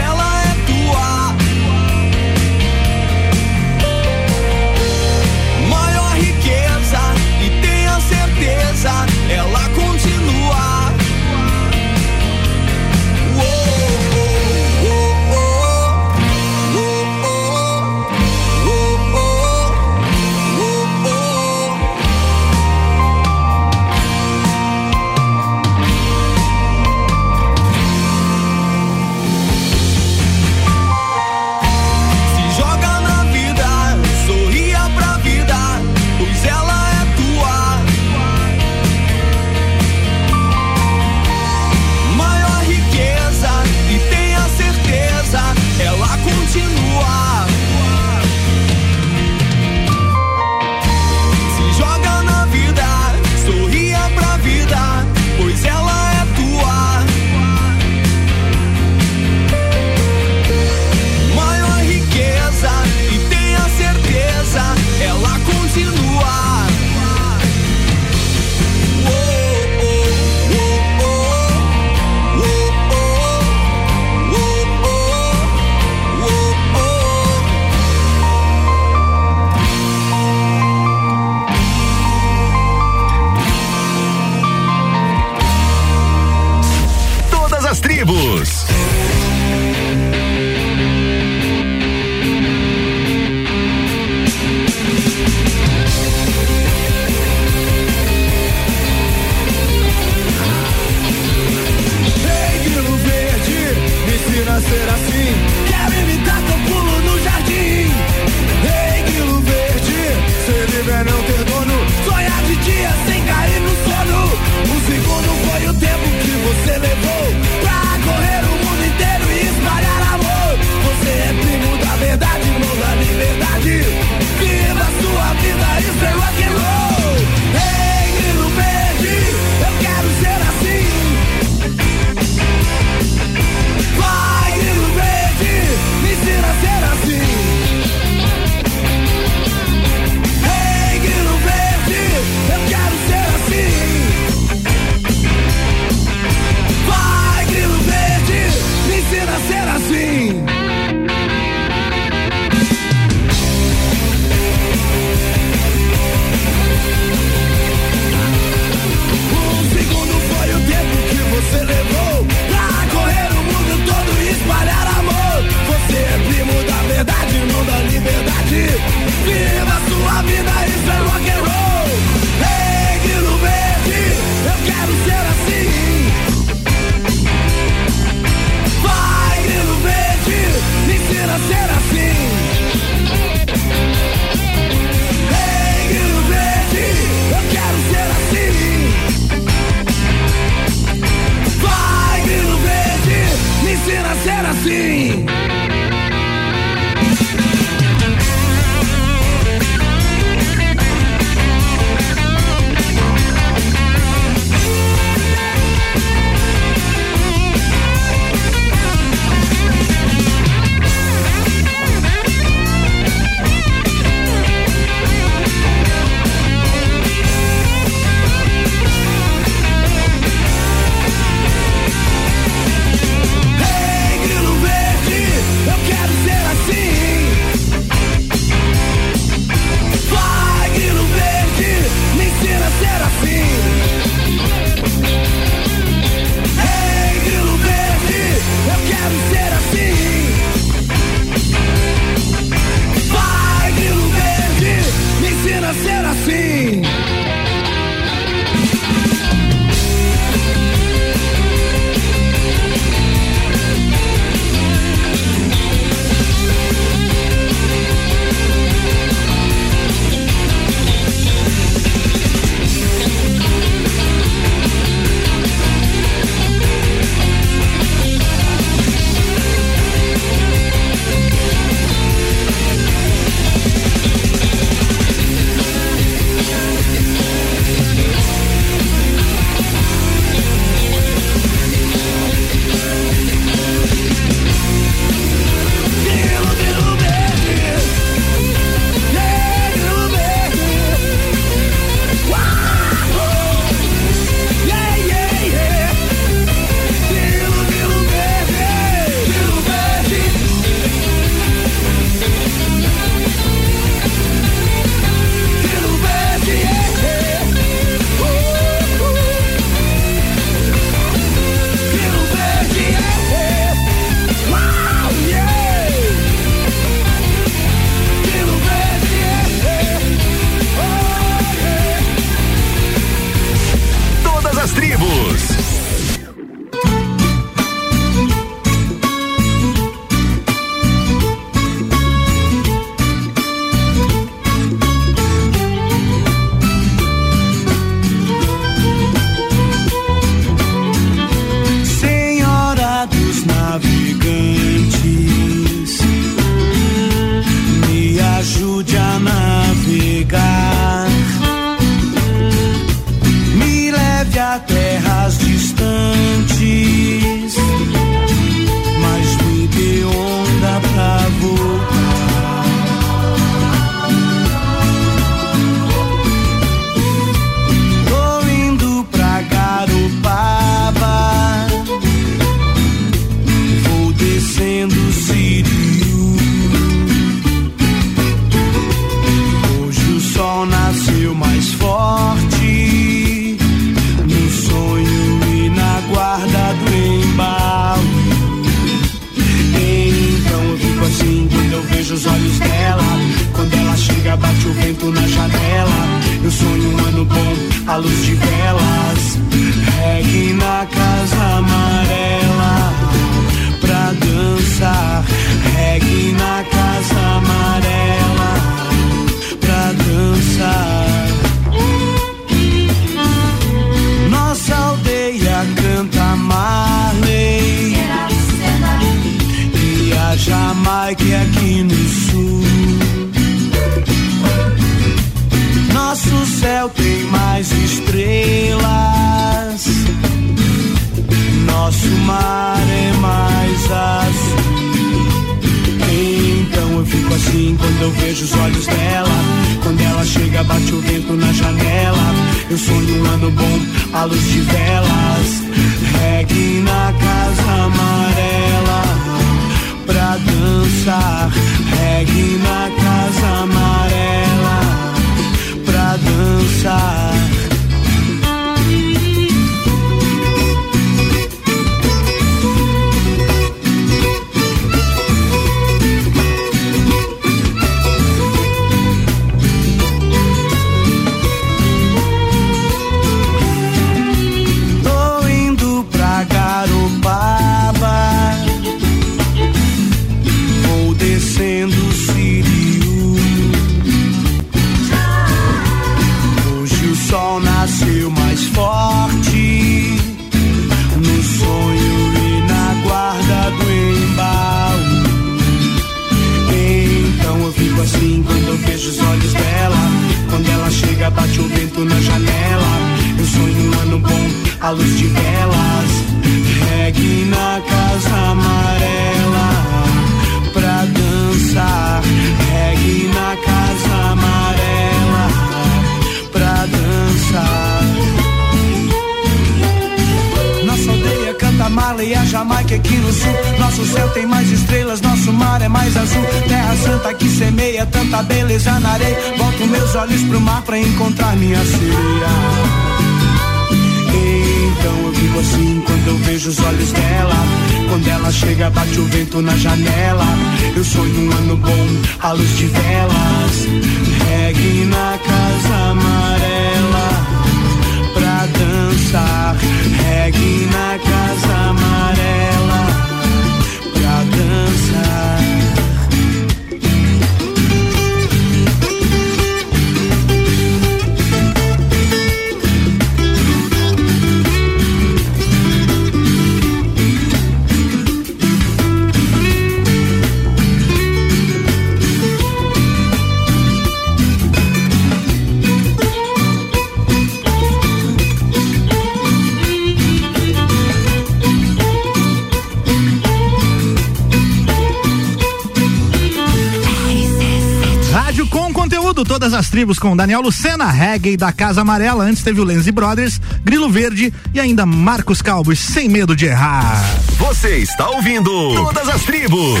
conteúdo, todas as tribos com Daniel Lucena, reggae da Casa Amarela. Antes teve o Lenzi Brothers, Grilo Verde e ainda Marcos Calbos, sem medo de errar. Você está ouvindo Todas as Tribos.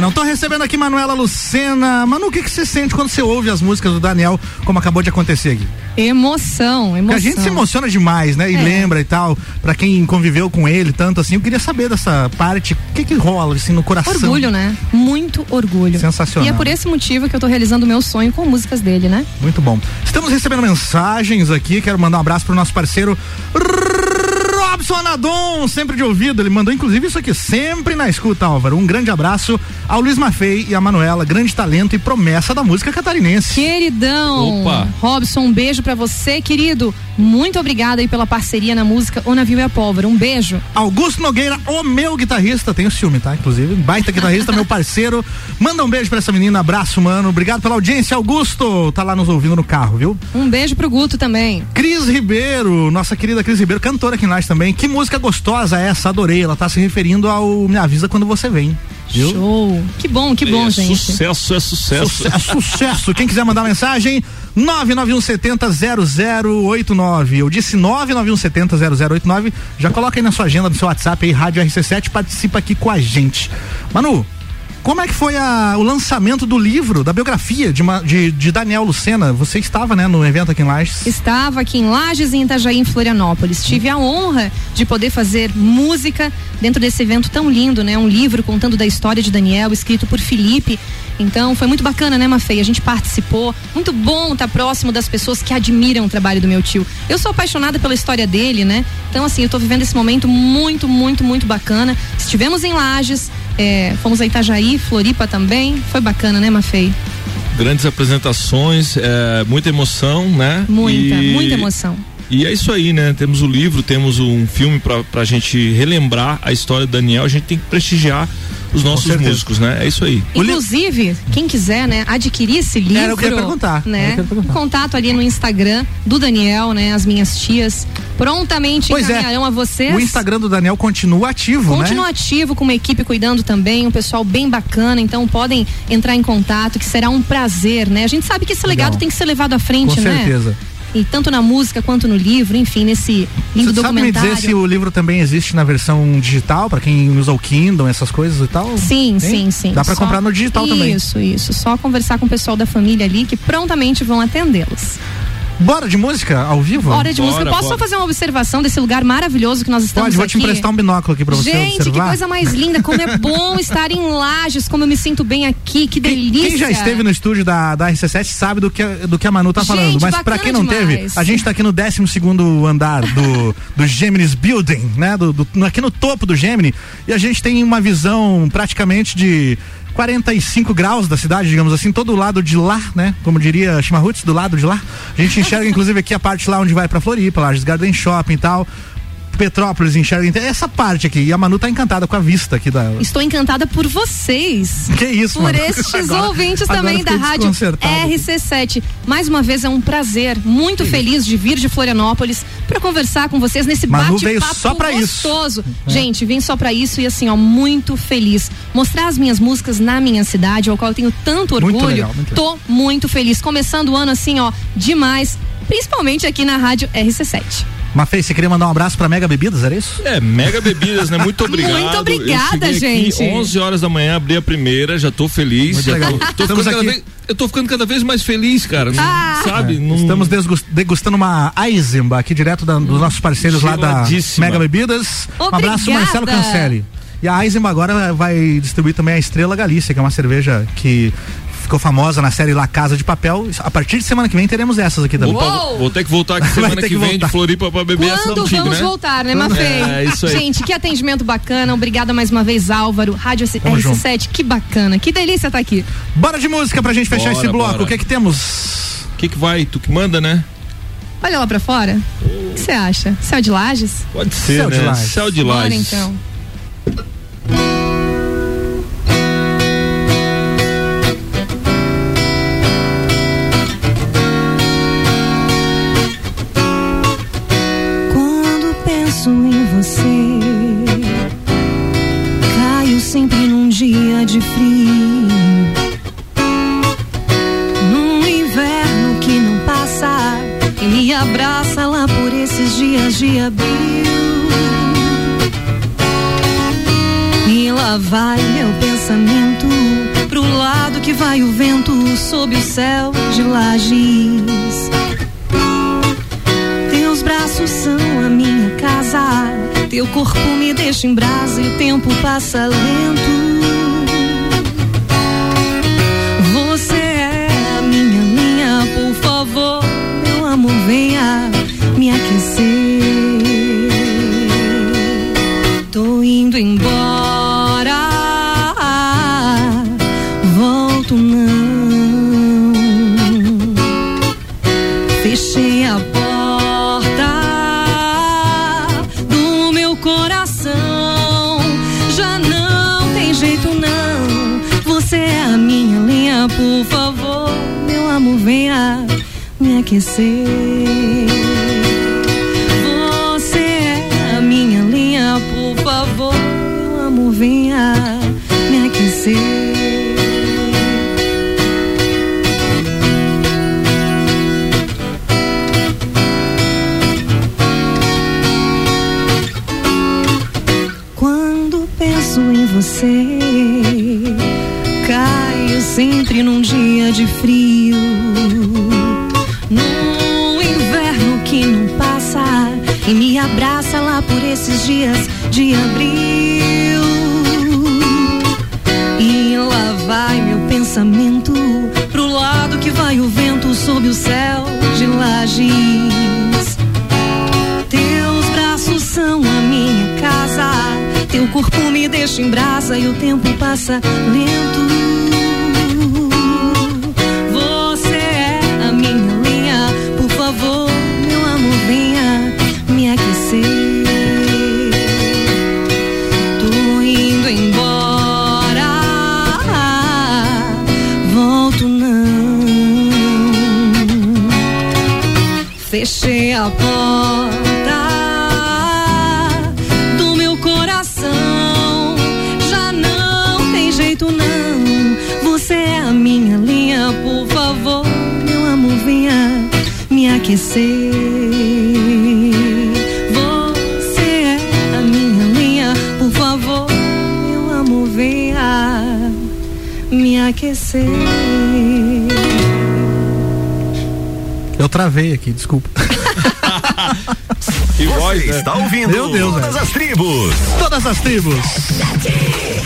Não tô recebendo aqui Manuela Lucena. Manu, o que que você sente quando você ouve as músicas do Daniel, como acabou de acontecer aqui? Emoção, emoção. Porque a gente se emociona demais, né? E É. lembra e tal. Pra quem conviveu com ele tanto assim, eu queria saber dessa parte. O que que rola assim no coração? Orgulho, né? Muito orgulho. Sensacional. E é por esse motivo que eu tô realizando o meu sonho com músicas dele, né? Muito bom. Estamos recebendo mensagens aqui. Quero mandar um abraço pro nosso parceiro Robson Anadon, sempre de ouvido. Ele mandou inclusive isso aqui, sempre na escuta, Álvaro. Um grande abraço ao Luiz Mafei e a Manuela, grande talento e promessa da música catarinense. Queridão. Opa. Robson, um beijo pra você, querido. Muito obrigada aí pela parceria na música O Navio e a Pólvora. Um beijo. Augusto Nogueira, o meu guitarrista, tem o ciúme, tá? Inclusive, baita guitarrista, meu parceiro. Manda um beijo pra essa menina, abraço, mano. Obrigado pela audiência, Augusto. Tá lá nos ouvindo no carro, viu? Um beijo pro Guto também. Cris Ribeiro, nossa querida Cris Ribeiro, cantora aqui em Lages também. Que música gostosa é essa? Adorei. Ela tá se referindo ao Me Avisa Quando Você Vem. Viu? Show. Que bom, que bom, é gente. Sucesso, é sucesso. Sucesso, sucesso. Quem quiser mandar mensagem, 991700089. Eu disse 991700089. Já coloca aí na sua agenda, no seu WhatsApp aí, Rádio RC7, participa aqui com a gente. Manu, como é que foi a- o lançamento do livro, da biografia de, de- de Daniel Lucena? Você estava, né, no evento aqui em Lages. Estava aqui em Lages em Itajaí, em Florianópolis. Tive a honra de poder fazer música dentro desse evento tão lindo, né? Um livro contando da história de Daniel, escrito por Felipe. Então foi muito bacana, né, Mafei? A gente participou. Muito bom estar próximo das pessoas que admiram o trabalho do meu tio. Eu sou apaixonada pela história dele, né? Então, assim, eu tô vivendo esse momento muito, muito, muito bacana. Estivemos em Lages, é, fomos a Itajaí, Floripa também. Foi bacana, né, Mafei? Grandes apresentações, é, muita emoção, né? Muita, E- muita emoção. E é isso aí, né? Temos o livro, temos um filme pra, pra gente relembrar a história do Daniel. A gente tem que prestigiar os nossos músicos, né? É isso aí. Inclusive, quem quiser, né, adquirir esse livro, Era o que eu ia perguntar, né? perguntar. Contato ali no Instagram do Daniel, né, as minhas tias prontamente Pois é. encaminharão a vocês. O Instagram do Daniel continua ativo, Continua né? ativo com uma equipe cuidando também, um pessoal bem bacana, então podem entrar em contato, que será um prazer, né? A gente sabe que esse Legal. legado tem que ser levado à frente, Com né? certeza. E tanto na música quanto no livro, enfim, nesse lindo Você sabe me documentário. dizer se o livro também existe na versão digital, pra quem usa o Kindle, essas coisas e tal? Sim, Tem? sim, sim. Dá pra Só- comprar no digital também. Isso, isso. Só conversar com o pessoal da família ali que prontamente vão atendê-los. Bora de música ao vivo? Hora de música. Posso só fazer uma observação desse lugar maravilhoso que nós estamos Pode, vou aqui? te emprestar um binóculo aqui pra você Gente, observar. que coisa mais linda, como é [laughs] bom estar em Lages, como eu me sinto bem aqui, que delícia. Quem já esteve no estúdio da, da RC7 sabe do que, do que a Manu tá Gente, falando. Mas pra quem não demais. teve, a gente tá aqui no 12 andar do, do Gemini's Building, né? Do, do- no- aqui no topo do Gemini. E a gente tem uma visão praticamente de 45 graus da cidade, digamos assim, todo o lado de lá, né? Como diria Chimarruts, do lado de lá. A gente enxerga, [laughs] inclusive, aqui a parte lá onde vai pra Floripa, Lages Garden Shopping e tal. Petrópolis enxerga essa parte aqui. E a Manu tá encantada com a vista aqui da. Estou encantada por vocês. Que isso, Por Manu? estes [laughs] Agora- ouvintes agora também da rádio desconcertado. RC7. Mais uma vez é um prazer, muito feliz de vir de Florianópolis para conversar com vocês nesse bate-papo isso. gostoso. É. Gente, vim só pra isso e assim, ó, muito feliz. Mostrar as minhas músicas na minha cidade, ao qual eu tenho tanto Muito orgulho. legal, muito Tô muito feliz. Começando o ano assim, ó, demais. Principalmente aqui na rádio RC7. Mafei, você queria mandar um abraço pra Mega Bebidas, era isso? É, Mega Bebidas, né? Muito [laughs] obrigado. Muito obrigada, gente. Aqui 11 horas da manhã, abri a primeira, já tô feliz. Muito já legal. Tô, tô ficando aqui- vez, eu tô ficando cada vez mais feliz, cara. Ah. Sabe? É, Não- Estamos degustando uma Eisenbach aqui direto da- dos nossos parceiros lá da. Mega Bebidas. Um abraço, Obrigada. Marcelo Cancelli. E a Eisenbach agora vai distribuir também a Estrela Galícia, que é uma cerveja que ficou famosa na série La Casa de Papel. A partir de semana que vem teremos essas aqui também. Vou, vou ter que voltar aqui [laughs] Vai semana que, que vem voltar. de Floripa pra beber essa Quando vamos né? voltar, né, Mafei? É, isso aí. Gente, que atendimento bacana. Obrigada mais uma vez, Álvaro. Rádio Tamo RC7, que bacana. Que delícia estar aqui. Bora de música pra gente fechar Bora, esse bloco. bora. O que é que temos? O que que vai? Tu que manda, né? Olha lá pra fora. O que você acha? Céu de Lages? Pode ser, Céu de né? Lages. Céu de Bora Lages. então. Abraça lá por esses dias de abril. E lá vai meu pensamento pro lado que vai o vento sob o céu de lajes. Teus braços são a minha casa. Teu corpo me deixa em brasa e o tempo passa lento. Embora, volto não. Fechei a porta do meu coração. Já não tem jeito, não. Você é a minha linha, por favor, meu amor, venha me aquecer. Dias de abril. E lá vai meu pensamento pro lado que vai o vento sob o céu de lajes. Teus braços são a minha casa. Teu corpo me deixa em brasa e o tempo passa lento. A porta do meu coração. Já não tem jeito, não. Você é a minha linha, por favor, meu amor, venha me aquecer. Você é a minha linha, por favor, meu amor, venha me aquecer. Eu travei aqui, desculpa. E voz, né? está ouvindo Meu Deus, todas velho. as tribos. Todas as tribos.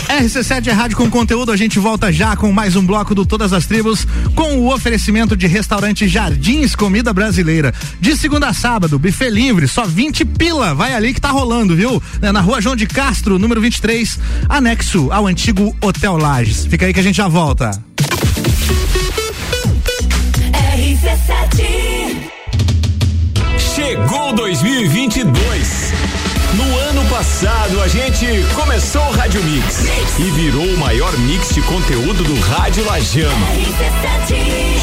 RC7 é rádio com conteúdo. A gente volta já com mais um bloco do Todas as Tribos com o oferecimento de restaurante Jardins Comida Brasileira. De segunda a sábado, buffet livre, só 20 pila. Vai ali que tá rolando, viu? É Na rua João de Castro, número 23, anexo ao antigo Hotel Lages. Fica aí que a gente já volta. Chegou 2022. No ano passado, a gente começou o Rádio Mix e virou o maior mix de conteúdo do Rádio Lajano.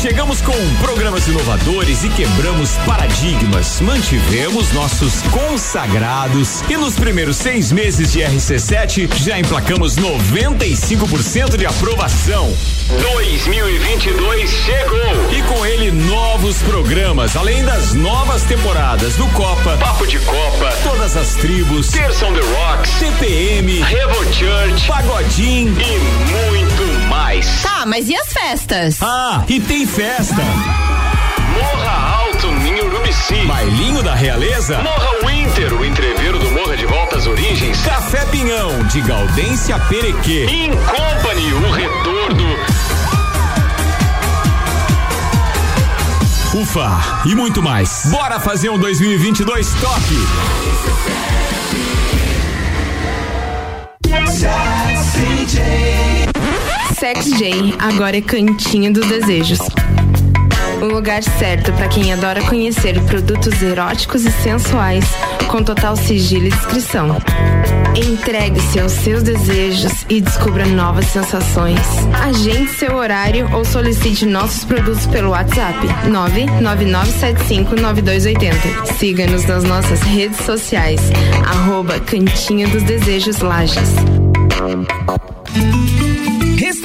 Chegamos com programas inovadores e quebramos paradigmas. Mantivemos nossos consagrados e nos primeiros seis meses de RC7 já emplacamos 95% de aprovação. 2022 chegou e com ele novos programas, além das novas temporadas do Copa, Papo de Copa, Todas as Tribos, Terça on the Rocks, TPM, Revo Church, Pagodim e muito mais. Tá, mas e as festas? Ah, e tem festa. Urubici. Bailinho da Realeza. Morra Winter, o entreveiro do Morra de Volta às Origens. Café Pinhão, de Gaudência Perequê. In Company, o retorno. Ufa, e muito mais. Bora fazer um 2022 top. Sex J, agora é Cantinho dos Desejos. O lugar certo para quem adora conhecer produtos eróticos e sensuais com total sigilo e discrição. Entregue-se aos seus desejos e descubra novas sensações. Agende seu horário ou solicite nossos produtos pelo WhatsApp 999759280. Siga-nos nas nossas redes sociais, arroba Cantinho dos Desejos Lages.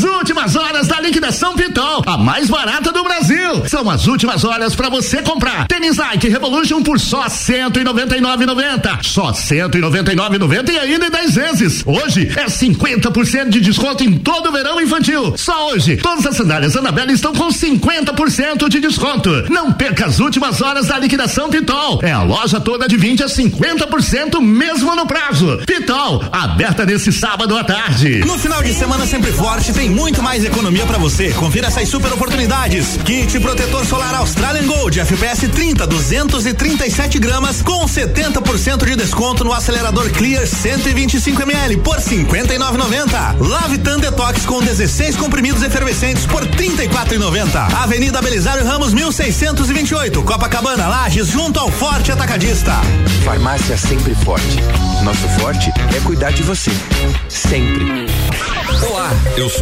últimas horas da liquidação Pitol, a mais barata do Brasil. São as últimas horas para você comprar. Tênis Nike Revolution por só 199,90. Só 199,90 e ainda em 10 vezes. Hoje é 50% de desconto em todo o verão infantil. Só hoje, todas as sandálias Anabela estão com 50% de desconto. Não perca as últimas horas da liquidação Pitol. É a loja toda de 20 a 50% mesmo no prazo. Pitol, aberta nesse sábado à tarde. No final de semana sempre forte tem muito mais economia para você. Confira essas super oportunidades. Kit protetor solar Australian Gold FPS 30 237 gramas com 70% de desconto no acelerador Clear 125 ml por 59,90. Lave Tan Detox com 16 comprimidos efervescentes por 34,90. Avenida Belisário Ramos 1628, Copacabana, Lages, junto ao Forte Atacadista. Farmácia sempre forte. Nosso forte é cuidar de você. Sempre. Olá, eu sou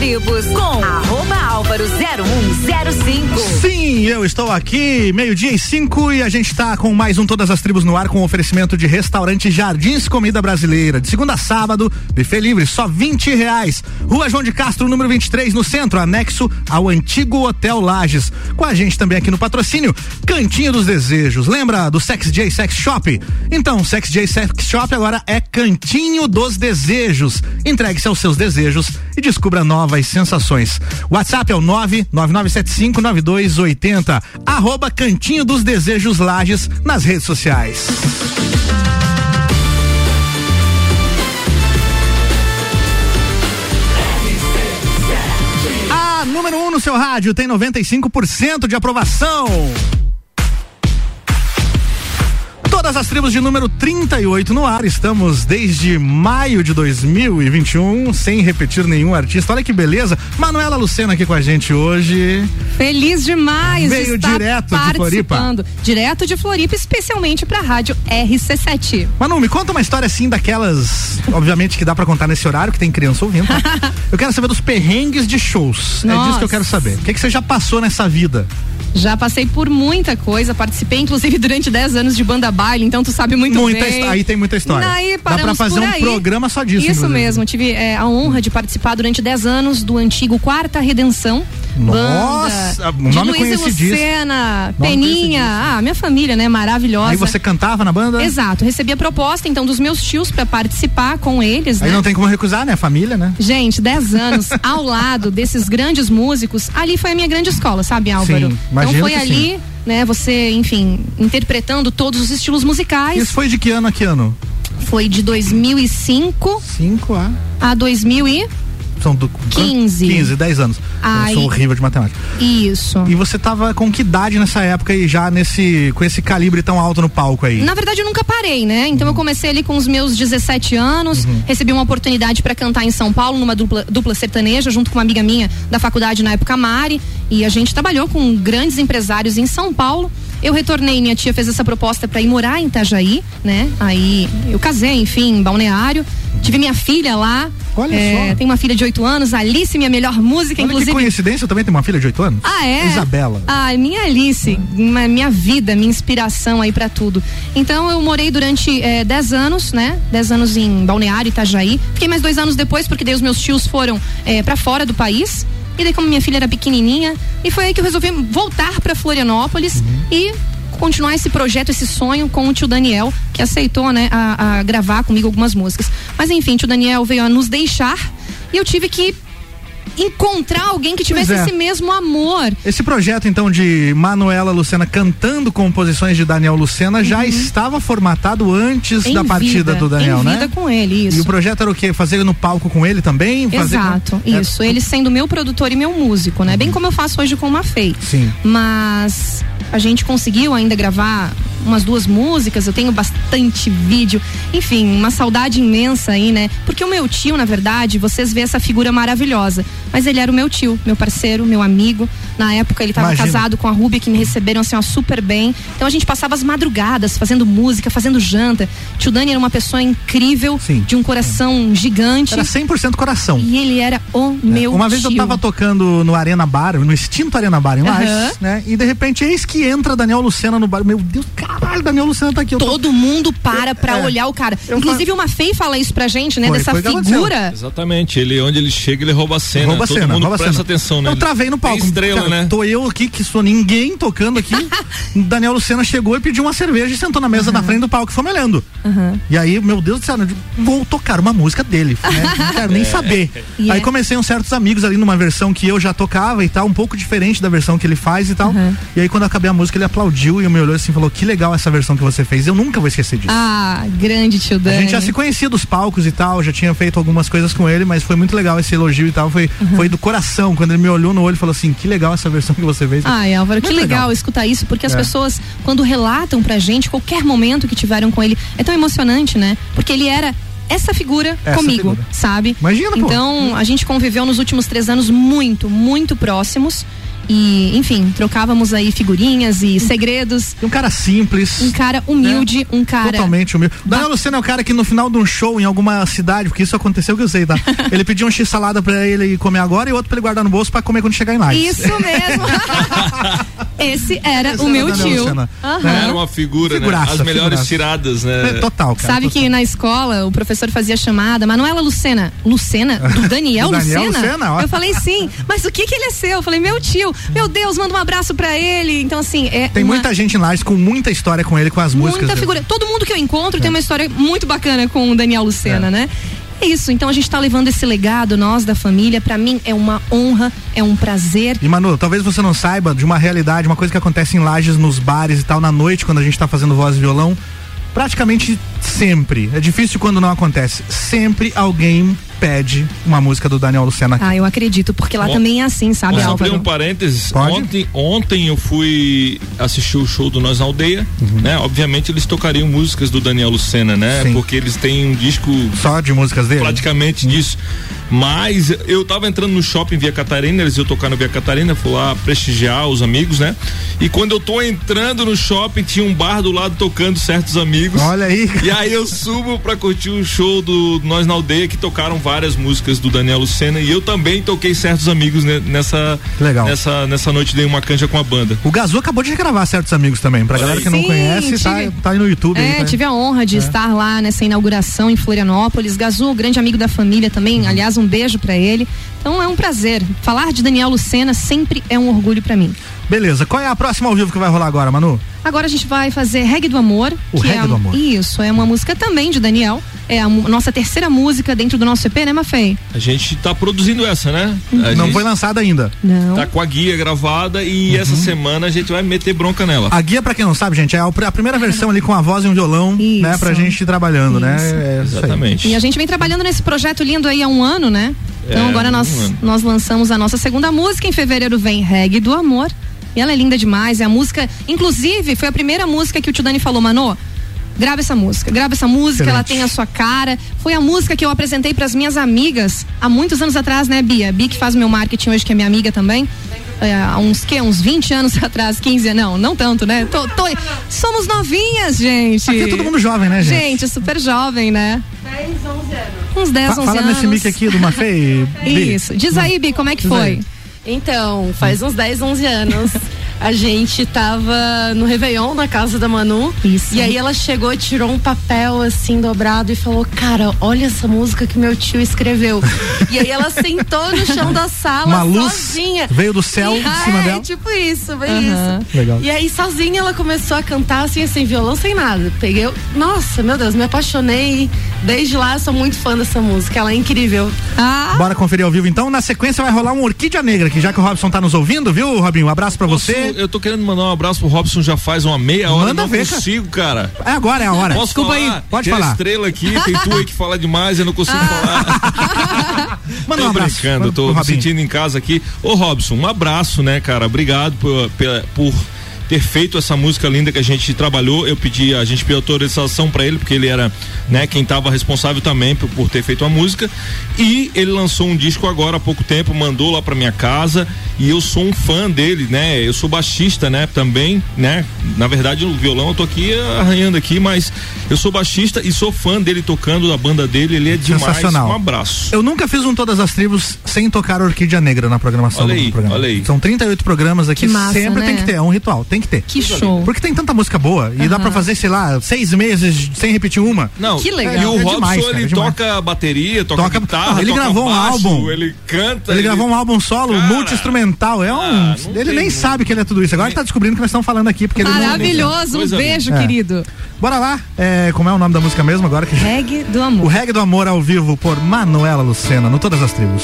Tribos com arroba álvaro 0105. Sim, eu estou aqui, meio-dia e cinco, e a gente está com mais um Todas as Tribos no Ar com oferecimento de restaurante Jardins Comida Brasileira. De segunda a sábado, buffet livre, só 20 reais. Rua João de Castro, número 23, no centro, anexo ao antigo Hotel Lages. Com a gente também aqui no patrocínio, Cantinho dos Desejos. Lembra do Sex J Sex Shop? Então, Sex J Sex Shop agora é Cantinho dos Desejos. Entregue-se aos seus desejos e descubra novas sensações. WhatsApp é o 999759280. Arroba Cantinho dos Desejos Lages nas redes sociais. A número 1 um no seu rádio tem 95% de aprovação. Todas as tribos de número 38 no ar. Estamos desde maio de 2021, sem repetir nenhum artista. Olha que beleza. Manuela Lucena aqui com a gente hoje. Feliz demais Veio de direto de Floripa. participando. Direto de Floripa, especialmente pra rádio RC7. Manu, me conta uma história assim daquelas, obviamente que dá pra contar nesse horário, que tem criança ouvindo. tá? [laughs] Eu quero saber dos perrengues de shows. É disso Nossa. que eu quero saber. O que, que você já passou nessa vida? Já passei por muita coisa, participei inclusive durante 10 anos de banda baile, então tu sabe muito Muita bem. aí tem muita história. Aí Dá pra fazer um programa só disso, Isso inclusive. mesmo, tive é, a honra de participar durante 10 anos do antigo Quarta Redenção. Nossa, banda o nome de Luiz. Lucena, Nome Peninha, ah, minha família, né, maravilhosa. Aí você cantava na banda? Exato, recebi a proposta então dos meus tios pra participar com eles, Aí né? não tem como recusar, né? Família, né? Gente, 10 anos [laughs] ao lado desses grandes músicos, ali foi a minha grande escola, sabe, Álvaro? Sim, então foi ali, sim. Né, você, enfim, interpretando todos os estilos musicais. Isso foi de que ano a que ano? Foi de 2005 5 a a 2000 e São do 15. 15, 10 anos. Ai. Eu sou horrível de matemática. isso. E você tava com que idade nessa época e já nesse com esse calibre tão alto no palco aí? Na verdade, eu nunca parei, né? Então eu comecei ali com os meus 17 anos, Uhum. recebi uma oportunidade para cantar em São Paulo, numa dupla, dupla sertaneja, junto com uma amiga minha da faculdade na época, Mari. E a gente trabalhou com grandes empresários em São Paulo. Eu retornei, minha tia fez essa proposta para ir morar em Itajaí, né? Aí eu casei, enfim, em Balneário. Tive minha filha lá. Olha É, só. Tenho uma filha de 8 anos, Alice, minha melhor música, Olha que inclusive. coincidência, eu também tenho uma filha de 8 anos. Ah, é? Isabela. Ah, minha Alice, minha vida, minha inspiração aí pra tudo. Então eu morei durante eh, 10 anos, né? 10 anos em Balneário, Itajaí. Fiquei mais dois anos depois, porque daí os meus tios foram eh, pra fora do país. E daí, como minha filha era pequenininha, e foi aí que eu resolvi voltar pra Florianópolis e continuar esse projeto, esse sonho com o tio Daniel, que aceitou, né, a, a gravar comigo algumas músicas. Mas enfim, tio Daniel veio a nos deixar e eu tive que encontrar alguém que tivesse é. esse mesmo amor. Esse projeto, então, de Manuela Lucena cantando composições de Daniel Lucena já estava formatado antes Uhum. Em da partida vida, do Daniel, em né? vida com ele, isso. E o projeto era o quê? Fazer no palco com ele também? Fazer com- Exato, É, isso. Ele sendo meu produtor e meu músico, né? Bem como eu faço hoje com o Mafei. Sim. Mas a gente conseguiu ainda gravar umas duas músicas, eu tenho bastante vídeo. Enfim, uma saudade imensa aí, né? Porque o meu tio, na verdade, vocês vê essa figura maravilhosa. Mas ele era o meu tio, meu parceiro, meu amigo. Na época ele estava casado com a Rúbia, que me receberam assim, ó, super bem. Então a gente passava as madrugadas fazendo música, fazendo janta. Tio Dani era uma pessoa incrível, de um coração gigante. Era 100% coração. E ele era o meu Uma vez eu tio. tava tocando no Arena Bar, no extinto Arena Bar em Lages, Aham. né? E de repente eis que entra Daniel Lucena no bar. Meu Deus, caralho, Daniel Lucena tá aqui. Eu tô- Todo mundo para pra É. olhar o cara. Inclusive, uma Fei fala isso pra gente, né? Foi, Dessa foi figura. Exatamente, ele onde ele chega, ele rouba a cena. Rouba a Todo cena, mundo rouba a presta cena. atenção, né? Eu travei no palco. Tem estrela, Cara, né? Tô eu aqui, que sou ninguém tocando aqui. [laughs] Daniel Lucena chegou e pediu uma cerveja e sentou na mesa da frente do palco e foi me olhando. E aí, meu Deus do céu, eu digo, vou tocar uma música dele. Né? Não quero nem [laughs] É. saber. E aí é. comecei uns certos amigos ali numa versão que eu já tocava e tal, um pouco diferente da versão que ele faz e tal. E aí, quando eu acabei a música, ele aplaudiu e me olhou assim e falou: Que legal essa versão que você fez. Eu nunca vou esquecer disso. Ah, grande tio Dani. A gente já se conhecia dos palcos e tal, já tinha feito algumas coisas com ele, mas foi muito legal esse elogio e tal. Foi, Uhum. foi do coração, quando ele me olhou no olho e falou assim: que legal essa versão que você fez. Ai, Álvaro, que Muito legal, escutar isso, porque as É. pessoas, quando relatam pra gente qualquer momento que tiveram com ele, é tão emocionante, né? Porque ele era essa figura Essa comigo, figura. sabe? Imagina, pô. Então, a gente conviveu nos últimos três anos muito, muito próximos. E, enfim, trocávamos aí figurinhas e segredos. Um cara simples. Um cara humilde, um cara. Totalmente humilde. Daniel Lucena é o cara que no final de um show em alguma cidade, porque isso aconteceu que eu sei, tá? [laughs] ele pediu um x-salada pra ele comer agora e outro pra ele guardar no bolso pra comer quando chegar em Lages. Isso mesmo. [laughs] Esse era Esse o era meu Daniel tio. Lucena. Aham. Era uma figura, Figuraça, né? As melhores figuraça. tiradas, né? É, total, cara. Sabe que na escola o professor fazia chamada, Manuela Lucena. Lucena? Do [laughs] Daniel, Do Daniel Lucena? Lucena, ó. Eu falei sim, mas o que que ele é seu? Eu falei, meu tio, meu Deus, manda um abraço pra ele. Então, assim, é. Tem uma- muita gente em Lages com muita história com ele, com as músicas. Muita dele. figura. Todo mundo que eu encontro tem uma história muito bacana com o Daniel Lucena, né? É isso, então a gente tá levando esse legado, nós da família, pra mim é uma honra, é um prazer. E Manu, talvez você não saiba de uma realidade, uma coisa que acontece em Lages, nos bares e tal, na noite, quando a gente tá fazendo voz e violão. Praticamente sempre. É difícil quando não acontece. Sempre alguém pede uma música do Daniel Lucena aqui. Ah, eu acredito, porque lá também é assim, sabe, Posso abrir Álvaro? um parênteses? Pode? Ontem, ontem eu fui assistir o show do Nós na Aldeia, Uhum. né? Obviamente eles tocariam músicas do Daniel Lucena, né? Sim. Porque eles têm um disco Só de músicas dele? praticamente disso. Mas eu tava entrando no shopping Via Catarina, eles iam tocar no Via Catarina, fui lá prestigiar os amigos, né? E quando eu tô entrando no shopping, tinha um bar do lado tocando certos amigos. Olha aí. E aí eu subo pra curtir o show do Nós na Aldeia, que tocaram várias músicas do Daniel Lucena. E eu também toquei certos amigos ne- nessa, Legal. nessa, nessa noite, dei uma canja com a banda. O Gazu acabou de regravar certos amigos também. Pra galera que não Sim, conhece, tá, tive- tá aí no YouTube. aí, É, tá? tive a honra de estar lá nessa inauguração em Florianópolis. Gazu, grande amigo da família também. Aliás, um beijo pra ele. Então é um prazer. Falar de Daniel Lucena sempre é um orgulho pra mim. Beleza, qual é a próxima ao vivo que vai rolar agora, Manu? Agora a gente vai fazer Reggae do Amor. O que é Reggae a- do Amor. Isso, é uma música também de Daniel. É a nossa terceira música dentro do nosso EP, né, Mafei? A gente tá produzindo essa, né? A Não gente foi lançada ainda. Não. Tá com a guia gravada e essa semana a gente vai meter bronca nela. A guia, pra quem não sabe, gente, é a pr- a primeira versão ali com a voz e um violão, né? Pra gente ir trabalhando, né? É isso aí. Exatamente. E a gente vem trabalhando nesse projeto lindo aí há um ano, né? Então É, agora nós, nós lançamos a nossa segunda música. Em fevereiro vem Reggae do Amor. E ela é linda demais. É a música, inclusive, foi a primeira música que o tio Dani falou, Mano. Grava essa música, grava essa música, ela Excelente. tem a sua cara. Foi a música que eu apresentei para as minhas amigas há muitos anos atrás, né, Bia? Bia que faz o meu marketing hoje, que é minha amiga também. Há uns que uns 20 anos [laughs] atrás, 15, não, não tanto, né? Tô- tô- somos novinhas, gente. Aqui é todo mundo jovem, né, gente? Gente, super jovem, né? 10, 11 anos. Uns 10, Fa- 11 Fala anos. nesse mic aqui do Mafei. [laughs] Isso. Diz aí, Bi, como é que Diz foi? aí. Então, faz uns 10, 11 anos. [laughs] A gente tava no Réveillon na casa da Manu. Isso. E aí ela chegou, tirou um papel assim dobrado e falou: Cara, olha essa música que meu tio escreveu. e aí ela sentou no chão da sala Uma luz sozinha. veio do céu E- em cima é, dela. tipo isso, Aham. isso. Legal. E aí sozinha ela começou a cantar assim, sem violão, sem nada. Peguei, eu- nossa, meu Deus, me apaixonei. Desde lá eu sou muito fã dessa música, ela é incrível. Ah, Bora conferir ao vivo então. Na sequência vai rolar um Orquídea Negra, que já que o Robson tá nos ouvindo, viu, Robinho? Um abraço pra você. Eu tô querendo mandar um abraço pro Robson já faz uma meia hora, Manda não ver, consigo, cara. É agora, é a hora. Posso Desculpa falar? aí, pode Tem falar. estrela aqui, tem tu aí que fala demais, eu não consigo falar. [laughs] Manda um tô abraço. brincando, eu tô me sentindo em casa aqui. Ô Robson, um abraço, né, cara? Obrigado por, por ter feito essa música linda que a gente trabalhou. Eu pedi, a gente pediu autorização pra ele, porque ele era, né, quem tava responsável também por, por ter feito a música. E ele lançou um disco agora há pouco tempo, mandou lá pra minha casa. E eu sou um fã dele, né? Eu sou baixista, né? Também, né? Na verdade, o violão eu tô aqui arranhando aqui, mas eu sou baixista e sou fã dele tocando da banda dele. Ele é demais. Sensacional. Um abraço. Eu nunca fiz um Todas as Tribos sem tocar Orquídea Negra na programação Olha do aí, programa. olha aí. São 38 programas aqui, Que massa, sempre né? tem que ter, é um ritual, tem que ter. Que show. Porque tem tanta música boa e dá pra fazer, sei lá, seis meses sem repetir uma. Não, Que legal. E o É Robson, demais, cara, ele é toca bateria, toca, Toca- guitarra, ele toca gravou um baixo, álbum. ele canta. Ele gravou um álbum solo, multi-instrumental. É um. ah, ele tem nem muito. sabe que ele é tudo isso. Agora ele tá descobrindo que nós estamos falando aqui. Porque ele não- Maravilhoso. Um beijo. É. querido. Bora lá. É, como é o nome da música mesmo agora? Que... Reggae do O Amor. Reggae do Amor ao vivo por Manuela Lucena, no Todas as Tribos.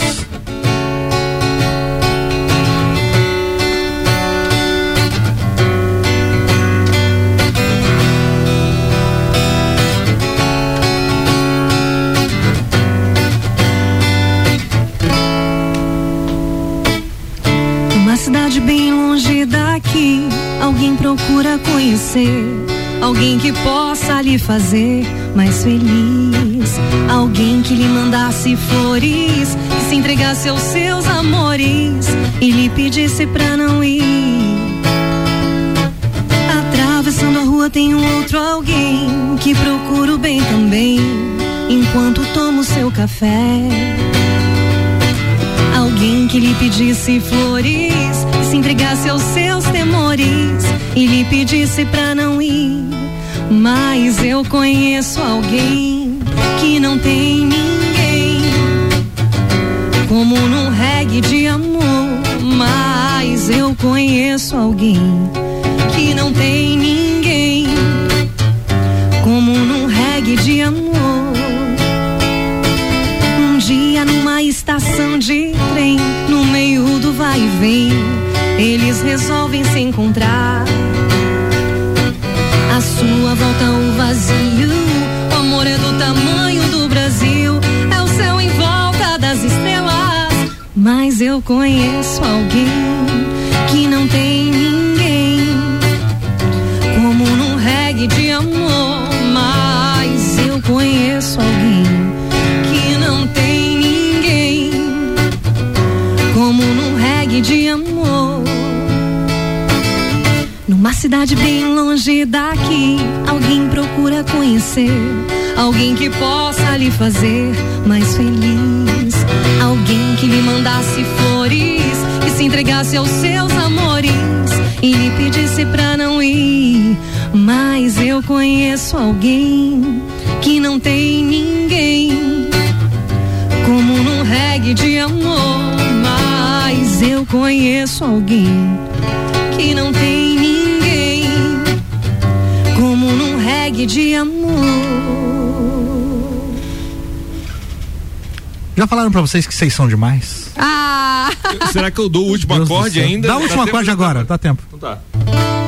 Daqui, alguém procura conhecer. Alguém que possa lhe fazer mais feliz. Alguém que lhe mandasse flores, que se entregasse aos seus amores e lhe pedisse pra não ir. Atravessando a rua tem um outro alguém que procura o bem também, enquanto toma o seu café. Alguém que lhe pedisse flores, se entregasse aos seus temores e lhe pedisse pra não ir. Mas eu conheço alguém que não tem ninguém, como num reggae de amor. Mas eu conheço alguém que não tem ninguém, como num reggae de amor. Um dia numa estação de trem, no meio do vai e vem, eles resolvem se encontrar. A sua volta o vazio, o amor é do tamanho do Brasil, é o céu em volta das estrelas. Mas eu conheço alguém que não tem ninguém, como num reggae de amor. Mas eu conheço alguém que não tem ninguém, como num reggae de amor. Numa cidade bem longe daqui, alguém procura conhecer. Alguém que possa lhe fazer mais feliz. Alguém que lhe mandasse flores, que se entregasse aos seus amores e lhe pedisse pra não ir. Mas eu conheço alguém que não tem ninguém, como num reggae de amor. Mas eu conheço alguém que não tem de amor. Já falaram pra vocês que vocês são demais? Ah! [laughs] Será que eu dou o último Deus acorde ainda? Dá o último tempo acorde de- agora, dá tempo. Então tá.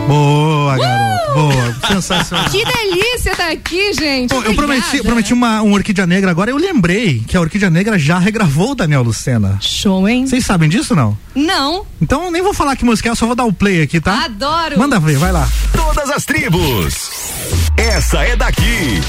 Boa, garoto. Boa. Sensacional. [laughs] Que delícia tá aqui, gente. Pô, eu prometi, prometi uma, um Orquídea Negra agora, eu lembrei que a Orquídea Negra já regravou o Daniel Lucena. Show, hein? Vocês sabem disso não? Não. Então eu nem vou falar que música é, só vou dar o play aqui, tá? Adoro. Manda ver, vai lá. Todas as tribos. Essa é daqui.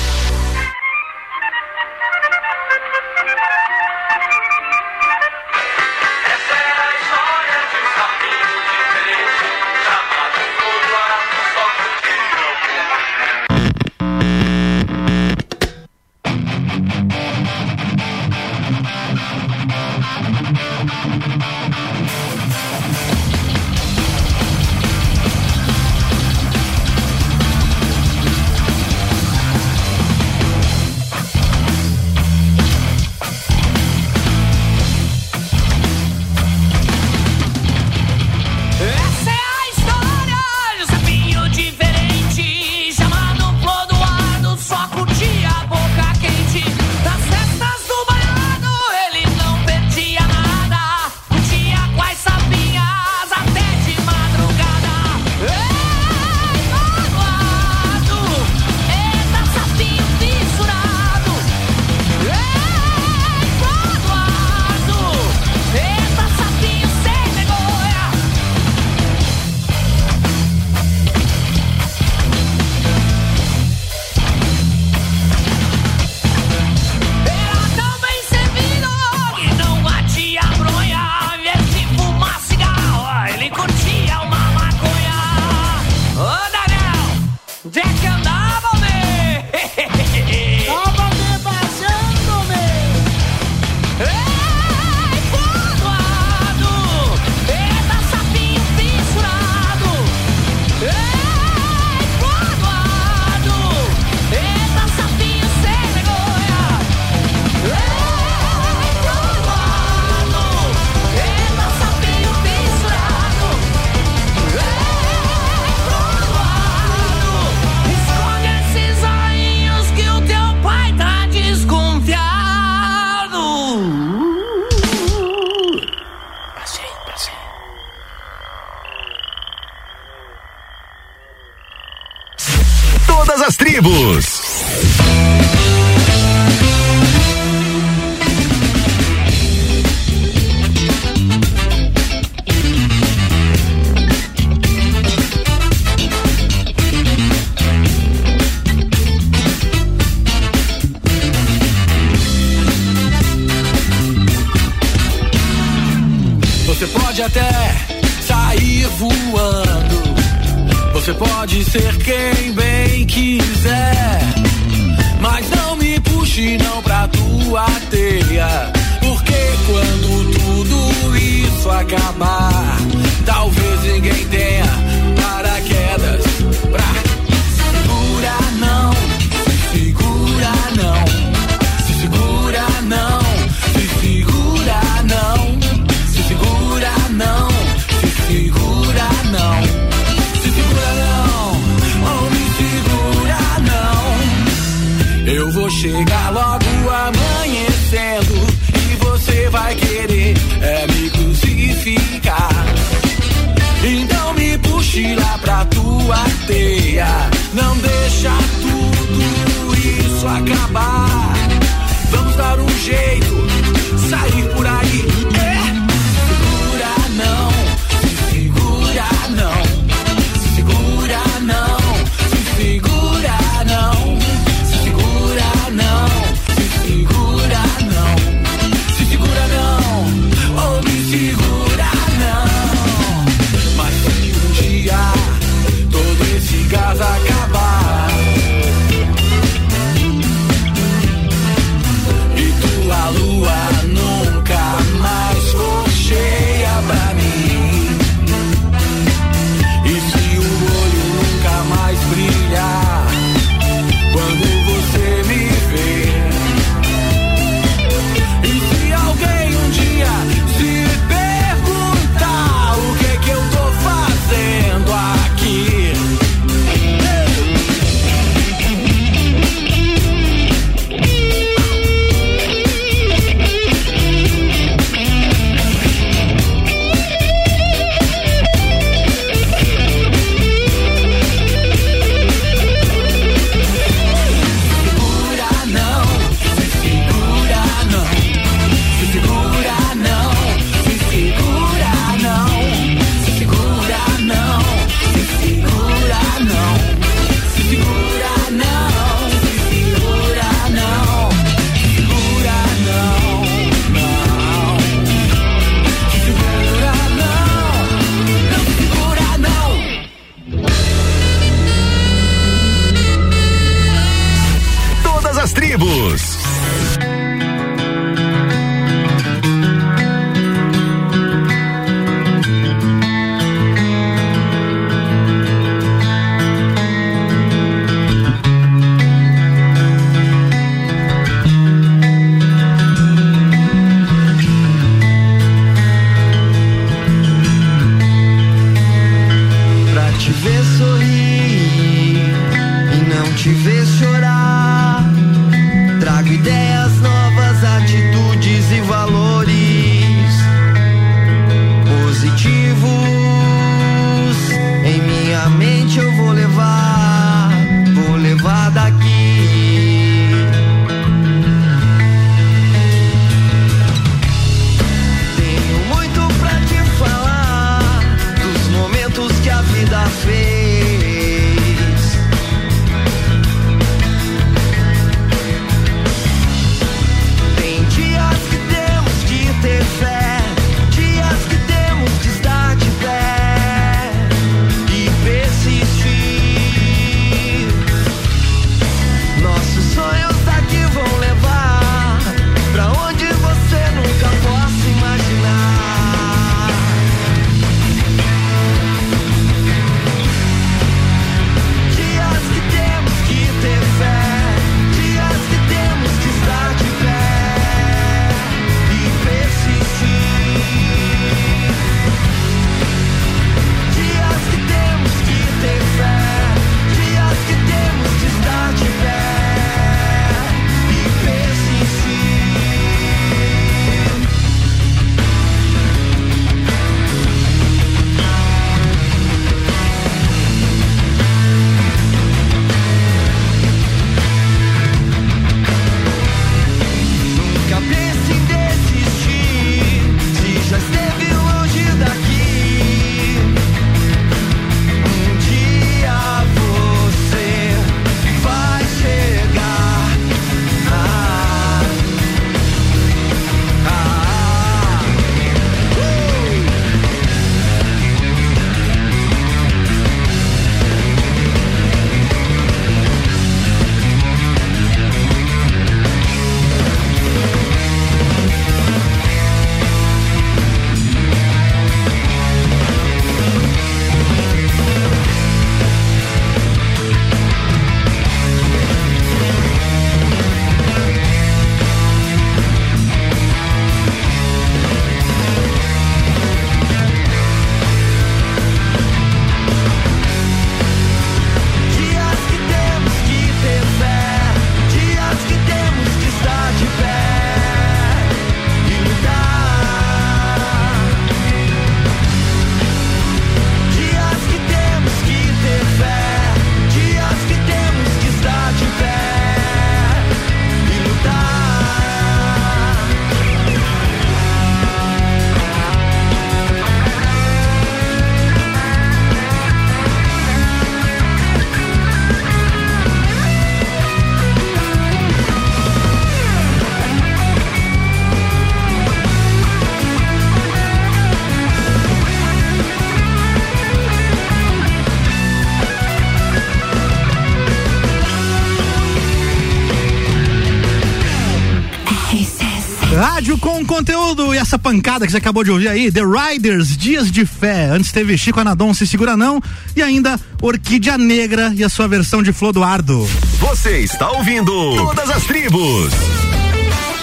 Conteúdo e essa pancada que você acabou de ouvir aí, The Riders, Dias de Fé. Antes teve Chico Anadon, Se Segura Não e ainda Orquídea Negra e a sua versão de Flor do Ardo. Você está ouvindo Todas as Tribos.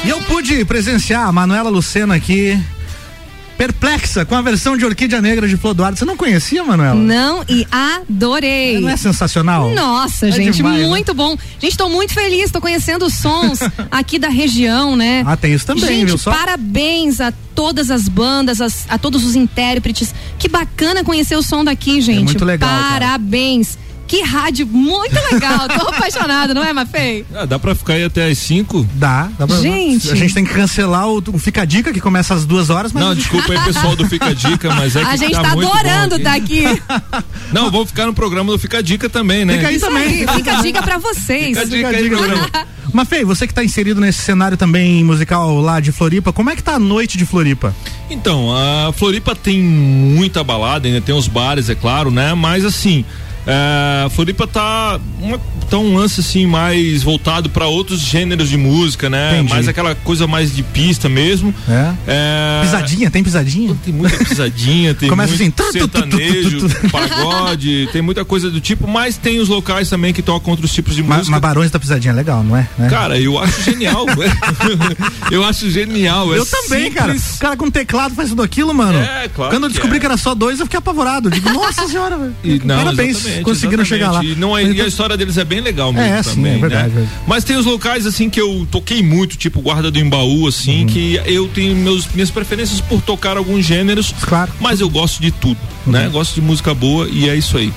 E eu pude presenciar a Manuela Lucena aqui perplexa com a versão de Orquídea Negra de Flor do. Você não conhecia, Manuela? Não, e adorei. Não é sensacional? Nossa, É gente, demais, né? muito bom. Gente, tô muito feliz, tô conhecendo os sons [laughs] aqui da região, né? Ah, tem isso também, gente, viu só? parabéns a todas as bandas, as- a todos os intérpretes. Que bacana conhecer o som daqui, gente. É muito legal, cara. Que rádio muito legal. Tô [laughs] apaixonada, não é, Mafei? Ah, dá pra ficar aí até às 5? Dá, dá pra. Gente. A gente tem que cancelar o, o Fica a Dica, que começa às duas horas, mas. Não, desculpa aí, pessoal do Fica a Dica, mas é [laughs] que a gente tá, tá adorando aqui. tá aqui. [laughs] Não, vou ficar no programa do Fica a Dica também, né? Fica aí Isso também. aí, fica a dica pra vocês. Fica a dica aí, programa. Mas Fei, você que tá inserido nesse cenário também musical lá de Floripa, como é que tá a noite de Floripa? Então, a Floripa tem muita balada, ainda tem os bares, é claro, né? Mas assim, é, Floripa tá, uma, tá um lance assim mais voltado para outros gêneros de música, né? Entendi. Mais aquela coisa mais de pista mesmo. É? É, Pisadinha, tem pisadinha? Tem muita pisadinha, tem Começa assim, tu, sertanejo, tu, tu. pagode, tem muita coisa do tipo, mas tem os locais também que tocam outros tipos de música. Mas Barões da Pisadinha é legal, não é? Né? Cara, eu acho genial. [laughs] eu acho genial. é eu também, cara. simples. O cara com teclado faz tudo aquilo, mano. É, claro Quando eu que descobri é. que era só dois, eu fiquei apavorado. Eu Digo, [laughs] nossa senhora, velho. E, não, Parabéns, exatamente, conseguiram exatamente. chegar lá. E, não é- e a história deles é bem legal mesmo É, sim, também, é verdade, né? verdade. Mas tem os locais assim que eu toquei muito, tipo Guarda do Embaú, assim, Uhum. que eu tenho meus, minhas preferências por tocar alguns gêneros. Claro. Mas eu gosto de tudo, Uhum. né? Gosto de música boa e é isso aí.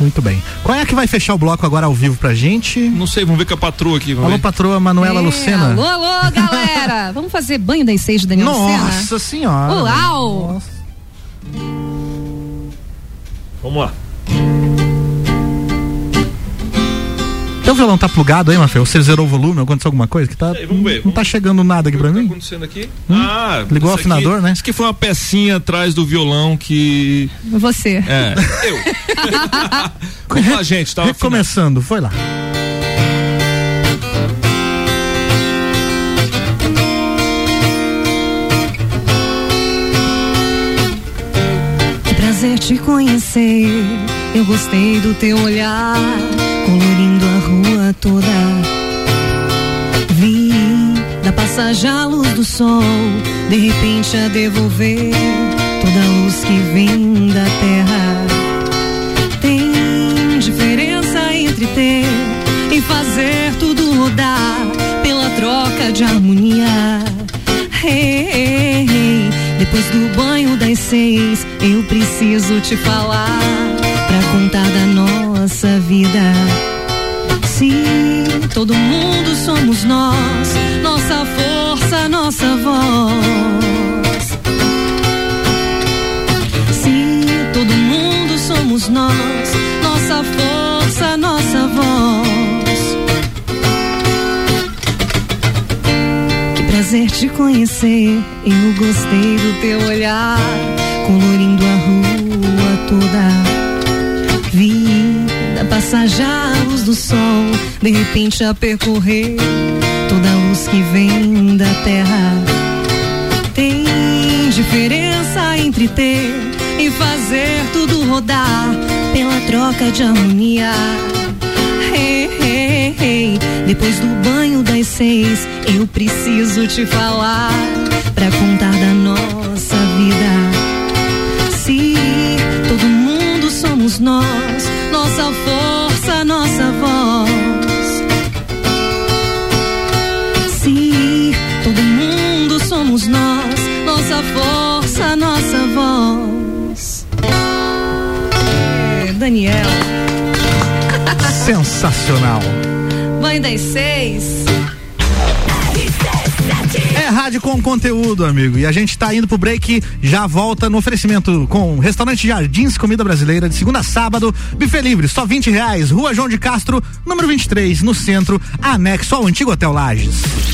Muito bem. Qual é a que vai fechar o bloco agora ao vivo pra gente? Não sei, vamos ver com a patroa aqui. Vamos Alô, ver. patroa Manuela É, Lucena. Alô, alô, galera. [laughs] Vamos fazer banho das seis de Daniel Lucena? Nossa senhora. Uau! Vamos lá. Teu violão tá plugado aí, Mafê? Você zerou o volume? Aconteceu alguma coisa? Que tá, Aí, vamos ver, Não tá chegando nada aqui pra O que tá mim? acontecendo aqui? Ah, Ligou o afinador, aqui- né? Isso aqui foi uma pecinha atrás do violão que. Você. É, eu. [laughs] Vamos lá, gente, tava afinando. Recomeçando, foi lá. Que prazer te conhecer. Eu gostei do teu olhar, colorindo a rua toda. Vi da passagem a luz do sol, de repente a devolver toda a luz que vem da terra. Tem diferença entre ter e fazer tudo rodar pela troca de harmonia. Hey, hey, hey. Depois do banho das seis, eu preciso te falar pra contar da nossa vida. Sim, todo mundo somos nós, nossa força, nossa voz. Sim, todo mundo somos nós, nossa força, nossa voz. Que prazer te conhecer, eu gostei do teu olhar, colorindo a rua toda. Vi luz do sol, de repente a percorrer toda a luz que vem da terra. Tem diferença entre ter e fazer tudo rodar pela troca de harmonia. Hey, hey, hey. Depois do banho das seis, eu preciso te falar pra contar da nossa vida. Se todo mundo somos nós, nossa força, nossa voz. Se todo mundo somos nós, nossa força, nossa voz. É, Daniel, Sensacional. banho das seis. É rádio com conteúdo, amigo. E a gente tá indo pro break, já volta no oferecimento com Restaurante Jardins Comida Brasileira, de segunda a sábado, buffet livre, só 20 reais, Rua João de Castro, número 23, no centro, anexo ao antigo Hotel Lages.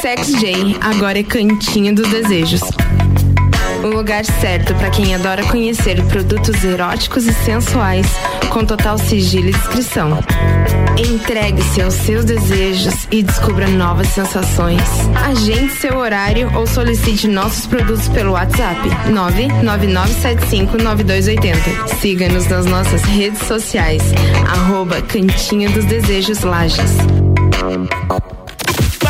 Sex J, agora é Cantinho dos Desejos. O lugar certo para quem adora conhecer produtos eróticos e sensuais com total sigilo e discrição. Entregue-se aos seus desejos e descubra novas sensações. Agende seu horário ou solicite nossos produtos pelo WhatsApp 999759280. Siga-nos nas nossas redes sociais, arroba Cantinho dos Desejos Lages.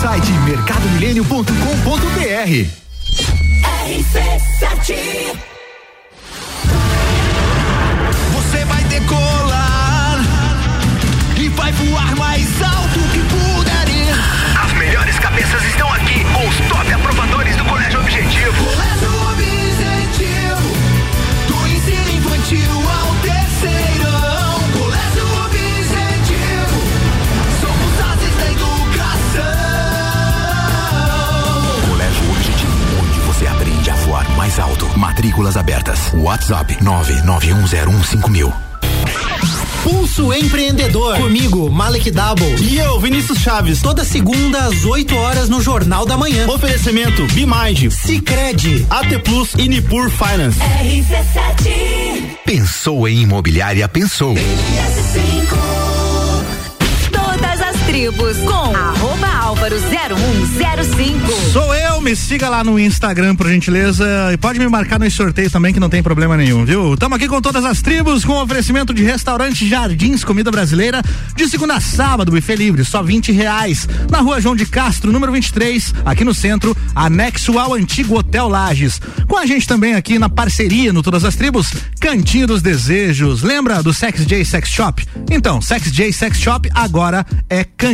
site mercadomilênio.com.br. RC7 Você vai decolar e vai voar mais WhatsApp 991015000. Pulso Empreendedor. Comigo, Malek Double. E eu, Vinícius Chaves. Toda segunda às 8 horas no Jornal da Manhã. Oferecimento Bimind, Cicred, AT Plus e Nipur Finance. RC7 Pensou em imobiliária? Pensou. Tribos com arroba álvaro 0105. Sou eu, me siga lá no Instagram, por gentileza. E pode me marcar no sorteio também, que não tem problema nenhum, viu? Tamo aqui com todas as tribos, com oferecimento de restaurante Jardins Comida Brasileira, de segunda a sábado, buffet livre, só 20 reais. Na rua João de Castro, número 23, aqui no centro, anexo ao antigo Hotel Lages. Com a gente também aqui na parceria no Todas as Tribos, Cantinho dos Desejos. Lembra do Sex J Sex Shop? Então, Sex J Sex Shop agora é Cantinho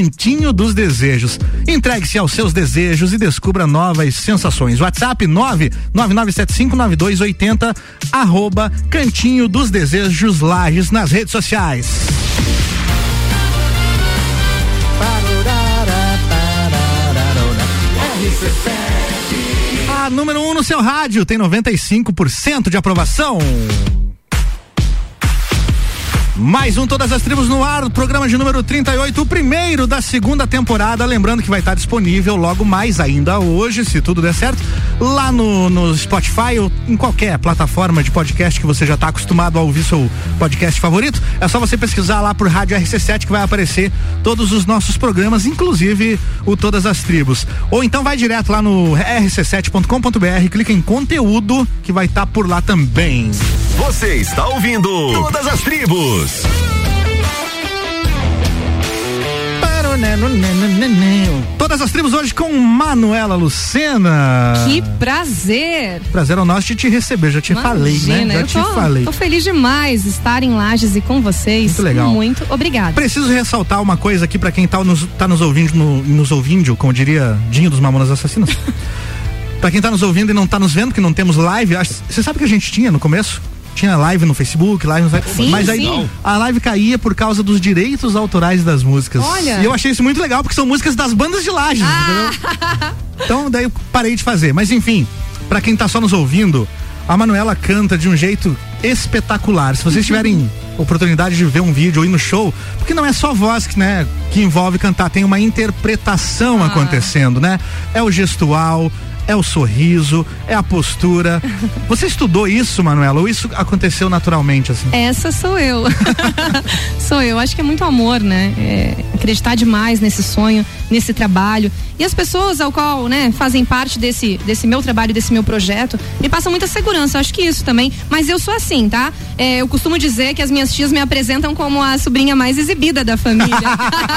dos Desejos. Entregue-se aos seus desejos e descubra novas sensações. WhatsApp 999759280 arroba Cantinho dos Desejos Lages nas redes sociais. A número 1 um no seu rádio tem 95% de aprovação. Mais um Todas as Tribos no ar, programa de número 38, o primeiro da segunda temporada. Lembrando que vai estar disponível logo mais ainda hoje, se tudo der certo, lá no, no Spotify ou em qualquer plataforma de podcast que você já está acostumado a ouvir seu podcast favorito. É só você pesquisar lá por Rádio RC7 que vai aparecer todos os nossos programas, inclusive o Todas as Tribos. Ou então vai direto lá no rc7.com.br, clica em conteúdo que vai estar por lá também. Você está ouvindo Todas as Tribos. Todas as tribos hoje com Manuela Lucena. Que prazer! Prazer é o nosso de te receber, já te falei, né? Já eu te tô, falei. Tô feliz demais de estar em Lages e com vocês. Muito legal. Muito obrigada. Preciso ressaltar uma coisa aqui pra quem tá nos, tá nos ouvindo, no- nos ouvindo, como diria Dinho dos Mamonas Assassinos. [laughs] pra quem tá nos ouvindo e não tá nos vendo, que não temos live, você sabe que a gente tinha no começo? Tinha live no Facebook, live no Sim, mas aí sim. a live caía por causa dos direitos autorais das músicas. Olha. E eu achei isso muito legal porque são músicas das bandas de lajes, Ah. entendeu? Então daí eu parei de fazer. Mas enfim, pra quem tá só nos ouvindo, a Manuela canta de um jeito espetacular. Se vocês tiverem oportunidade de ver um vídeo ou ir no show, porque não é só voz que, né, que envolve cantar, tem uma interpretação acontecendo, né? É o gestual, é o sorriso, é a postura. [laughs] Você estudou isso, Manuela, ou isso aconteceu naturalmente assim? Essa sou eu. [laughs] sou eu. Acho que é muito amor, né? É, acreditar demais nesse sonho, nesse trabalho. E as pessoas ao qual, né, fazem parte desse, desse meu trabalho, desse meu projeto, me passam muita segurança. Acho que isso também. Mas eu sou assim, tá? É, eu costumo dizer que as minhas tias me apresentam como a sobrinha mais exibida da família.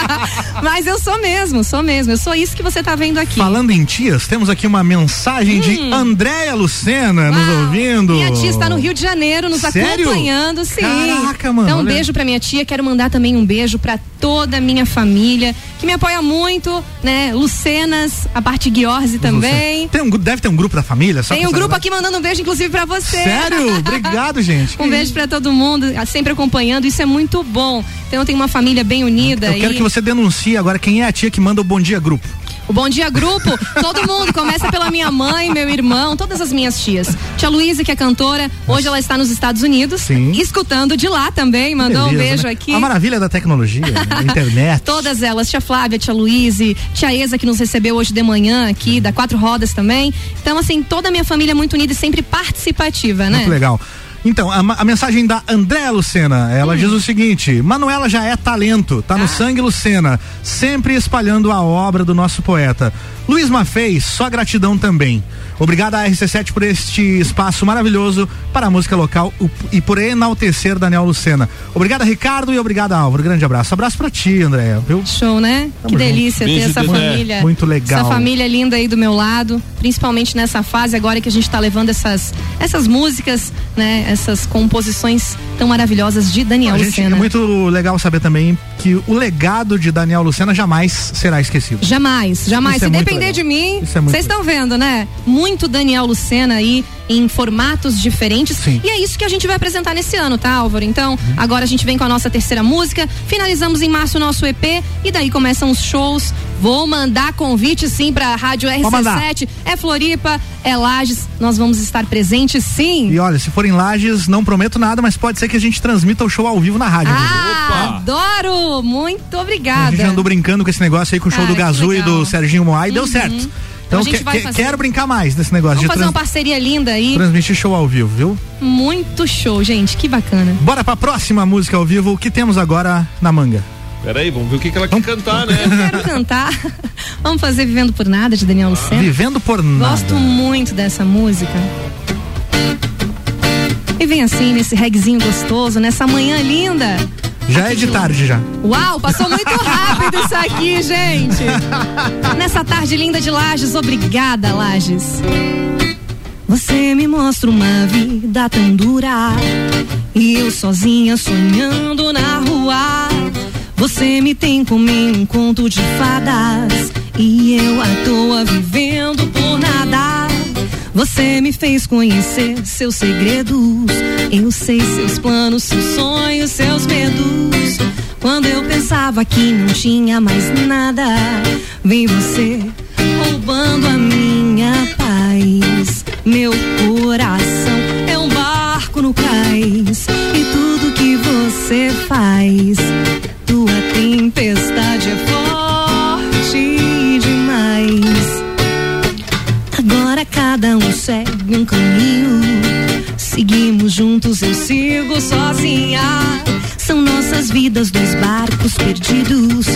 [laughs] Mas eu sou mesmo, sou mesmo. Eu sou isso que você tá vendo aqui. Falando em tias, temos aqui uma mensagem de Andréia Lucena nos ouvindo. Hum. Minha tia está no Rio de Janeiro nos Sério? acompanhando, sim. Caraca, mano, Então, um olha. beijo pra minha tia. Quero mandar também um beijo pra toda a minha família, que me apoia muito, né? Lucenas, a parte Guiorze também. Tem um, deve ter um grupo da família? Só Tem um grupo aqui mandando um beijo, inclusive, pra você. Sério? [laughs] Obrigado, gente. Um beijo pra todo mundo, sempre acompanhando. Isso é muito bom. Então, eu tenho uma família bem unida. Eu quero e- que você denuncie agora quem é a tia que manda o Bom Dia Grupo. O Bom Dia Grupo, todo mundo, começa pela minha mãe, meu irmão, todas as minhas tias. Tia Luísa, que é cantora, hoje ela está nos Estados Unidos, Sim. escutando de lá também, mandou um Beleza, beijo né? aqui. A maravilha da tecnologia, a [laughs] internet. Todas elas, tia Flávia, tia Luíse, tia Eza que nos recebeu hoje de manhã aqui, da Quatro Rodas também. Então, assim, toda a minha família é muito unida e sempre participativa, né? Muito legal. Então, a, a mensagem da Andréa Lucena, ela Hum. diz o seguinte: Manuela já é talento, tá Ah. no sangue Lucena, sempre espalhando a obra do nosso poeta. Luiz Mafez, só gratidão também. Obrigado à RC7 por este espaço maravilhoso para a música local e por enaltecer Daniel Lucena. Obrigado, Ricardo, e obrigado, Álvaro. Grande abraço. Abraço pra ti, Andréa, viu? Show, né? Tamo que junto. delícia ter Beijo, essa Dedé. família. Muito legal. Essa família linda aí do meu lado, principalmente nessa fase agora que a gente tá levando essas, essas músicas, né? Essas composições tão maravilhosas de Daniel A gente, Lucena. é muito legal saber também que o legado de Daniel Lucena jamais será esquecido. Jamais, jamais. Isso é depender legal. de mim, Isso é vocês estão vendo, né? Muito Daniel Lucena aí em formatos diferentes. E é isso que a gente vai apresentar nesse ano, tá, Álvaro? Então, Uhum. agora a gente vem com a nossa terceira música, finalizamos em março o nosso EP e daí começam os shows. Vou mandar convite sim pra Rádio mandar. RC7. É Floripa, é Lages. Nós vamos estar presentes sim. E olha, se forem lajes, não prometo nada, mas pode ser que a gente transmita o show ao vivo na rádio. Ah, adoro! Muito A obrigada. gente andou brincando com esse negócio aí com o show Ah, do Gazu e do Serginho Moá e deu Uhum. certo. Então Então, a gente que- fazer. quero brincar mais desse negócio Vamos de fazer trans- uma parceria linda aí. transmitir show ao vivo, viu? Muito show, gente. Que bacana. Bora pra próxima música ao vivo, o que temos agora na manga? Peraí, vamos ver o que, que ela quer cantar, [laughs] né? Quero cantar. Vamos fazer Vivendo por Nada de Daniel Lucena. Vivendo por nada. Gosto muito dessa música. E vem assim, nesse reguezinho gostoso, nessa manhã linda. Já é de tarde já. Uau, passou muito rápido isso aqui, gente. [laughs] Nessa tarde linda de Lages, obrigada, Lages. Você me mostra uma vida tão dura e eu sozinha sonhando na rua. Você me tem como em um conto de fadas e eu à toa vivendo por nada. Você me fez conhecer seus segredos. Eu sei seus planos, seus sonhos, seus medos. Quando eu pensava que não tinha mais nada, vem você roubando a minha paz. Meu coração é um barco no cais e tudo que você faz, tempestade é forte demais. Agora cada um segue um caminho. Seguimos juntos, eu sigo sozinha. São nossas vidas dois barcos perdidos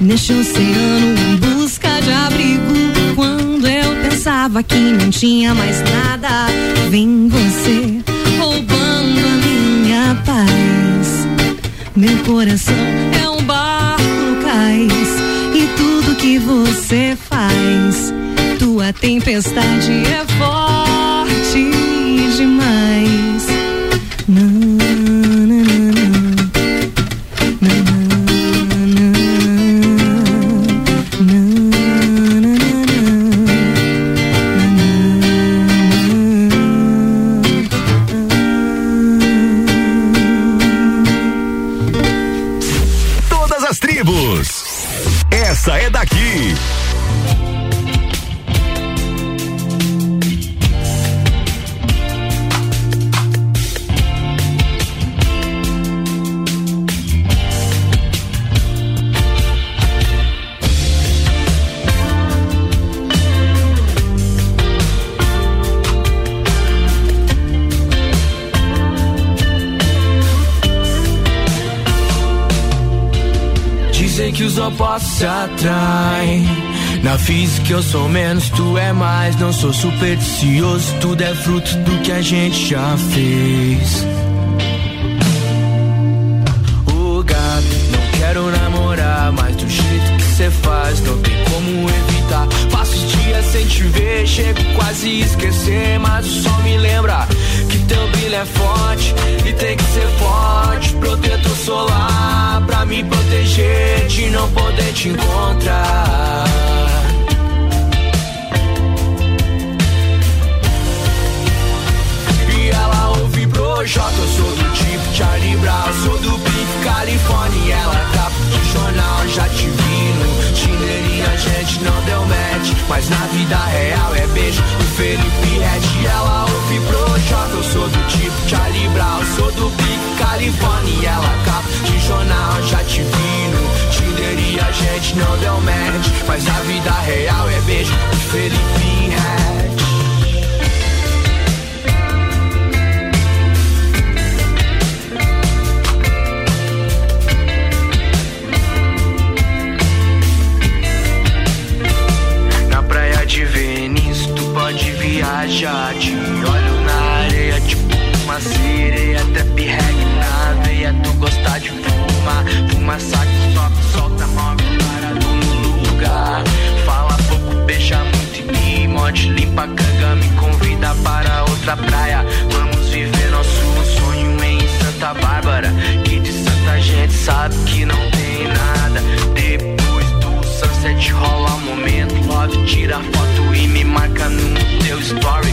neste oceano em busca de abrigo. Quando eu pensava que não tinha mais nada, vem você roubando a minha paz. Meu coração é que você faz, tua tempestade é forte demais. Essa é daqui. Se atraem. Na física eu sou menos, tu é mais. Não sou supersticioso, tudo é fruto do que a gente já fez. O gato, não quero namorar, mas do jeito que cê faz, não tem como evitar. Passo os dias sem te ver, chego quase esquecer, mas o sol me lembra teu brilho é forte e tem que ser forte. Protetor solar pra me proteger de não poder te encontrar. E ela ouve Projota, eu sou do tipo Charlie Brown, sou do Big California. Ela capa de jornal, já te vi gente não deu match. Mas na vida real é beijo do Felipe Red. E ela ouve Projota, eu sou do tipo Charlie Brown, sou do Big California. Ela capa de jornal, já te vi no Tinder e a gente não deu match. Mas na vida real é beijo do Felipe Red. Até pirregue na veia, tu gosta de fumar. Fuma saco, sobe, solta, move, parado no lugar. Fala pouco, beija muito e me limpa a canga, me convida para outra praia. Vamos viver nosso sonho em Santa Bárbara. Que de Santa gente sabe que não tem nada. Depois do sunset rola um momento love, tira foto e me marca no teu story.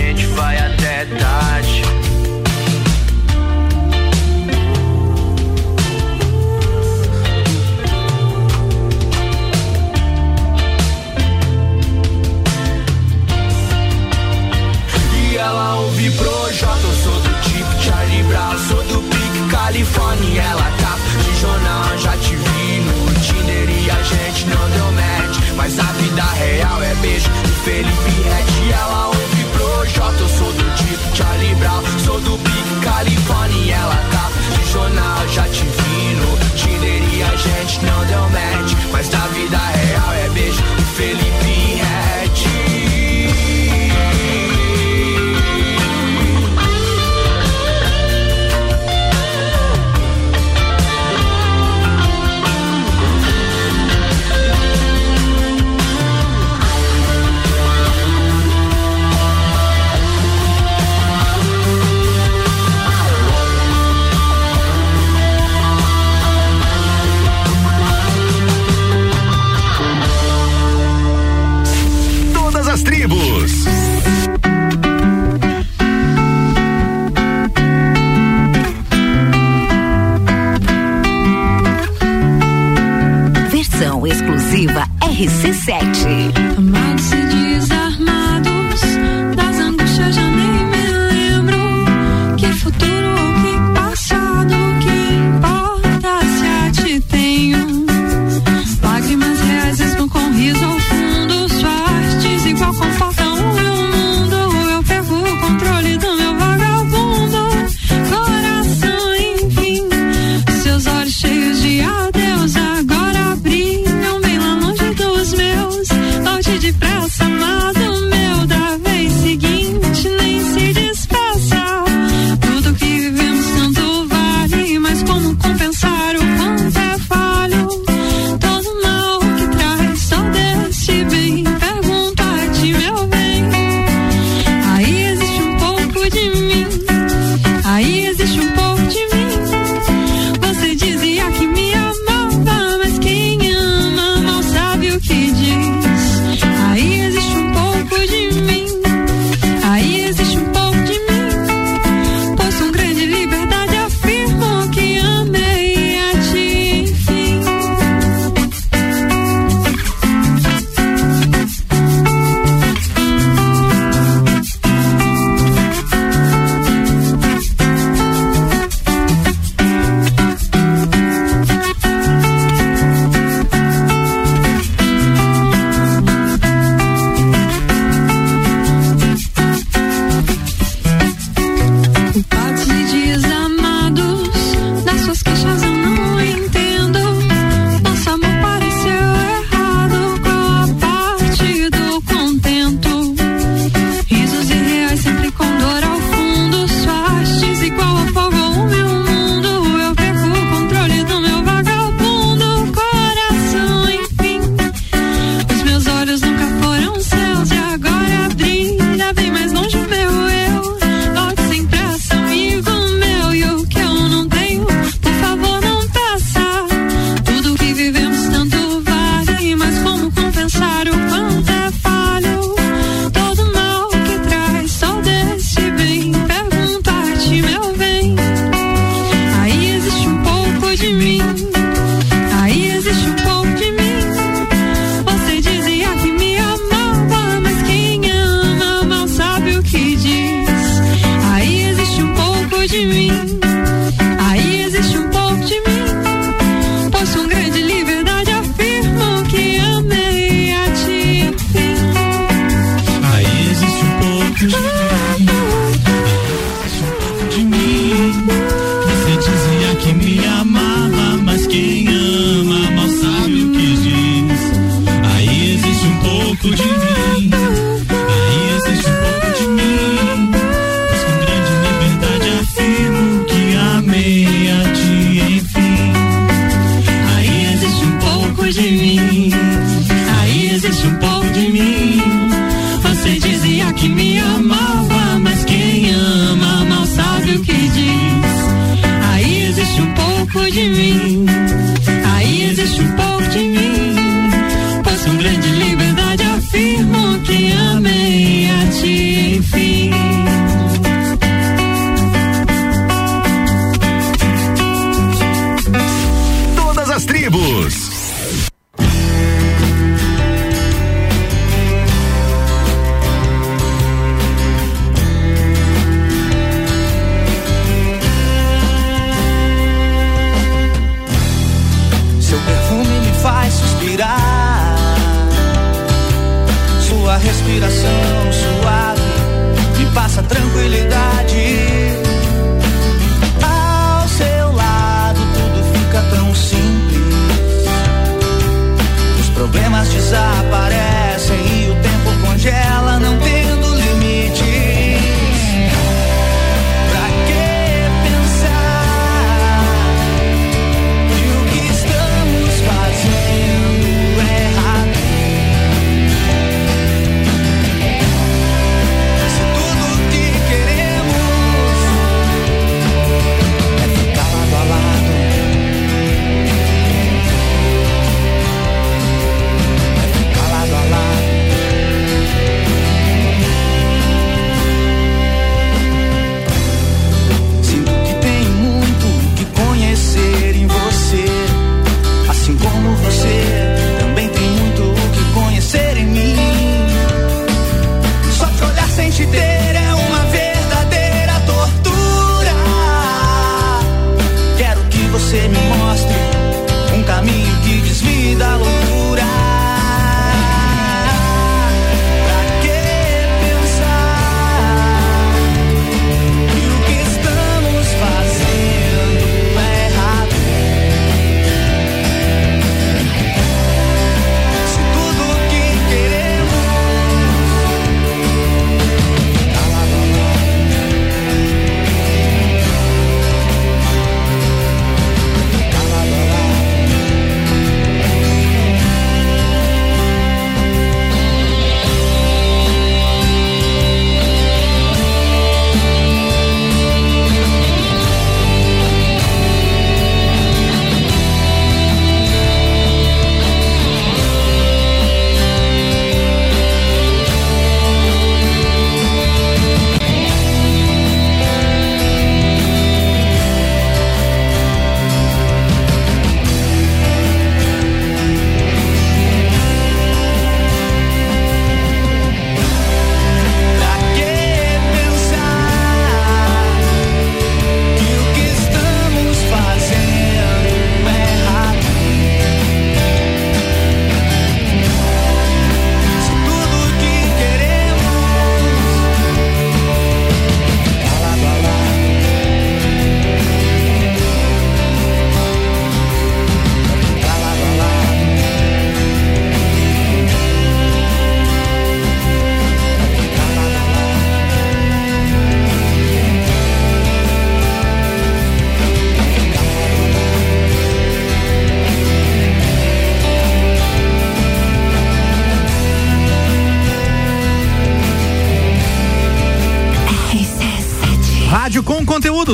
Gente vai até tarde. E ela ouve Projota, eu sou do tipo Charlie Brown, sou do Pique Califórnia. Ela tá de jornal, já te vi no Tinder e a gente não deu match. Mas a vida real é beijo do Felipe Red. Ela ouve Eu sou do tipo Charlie Brown, sou do Pique Califórnia. Ela tá de jornal, já te vi no Tinder e a gente não deu match. Mas a vida real é beijo Felipe Red. feel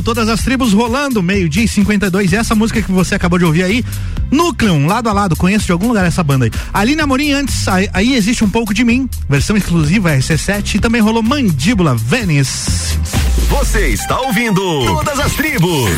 todas as tribos rolando, meio-dia e 52. E essa música que você acabou de ouvir aí, Núcleo, lado a lado, conheço de algum lugar essa banda aí. Aline Amorim, antes, aí, aí existe um pouco de mim, versão exclusiva RC7 e também rolou Mandíbula Venice. Você está ouvindo Todas as tribos.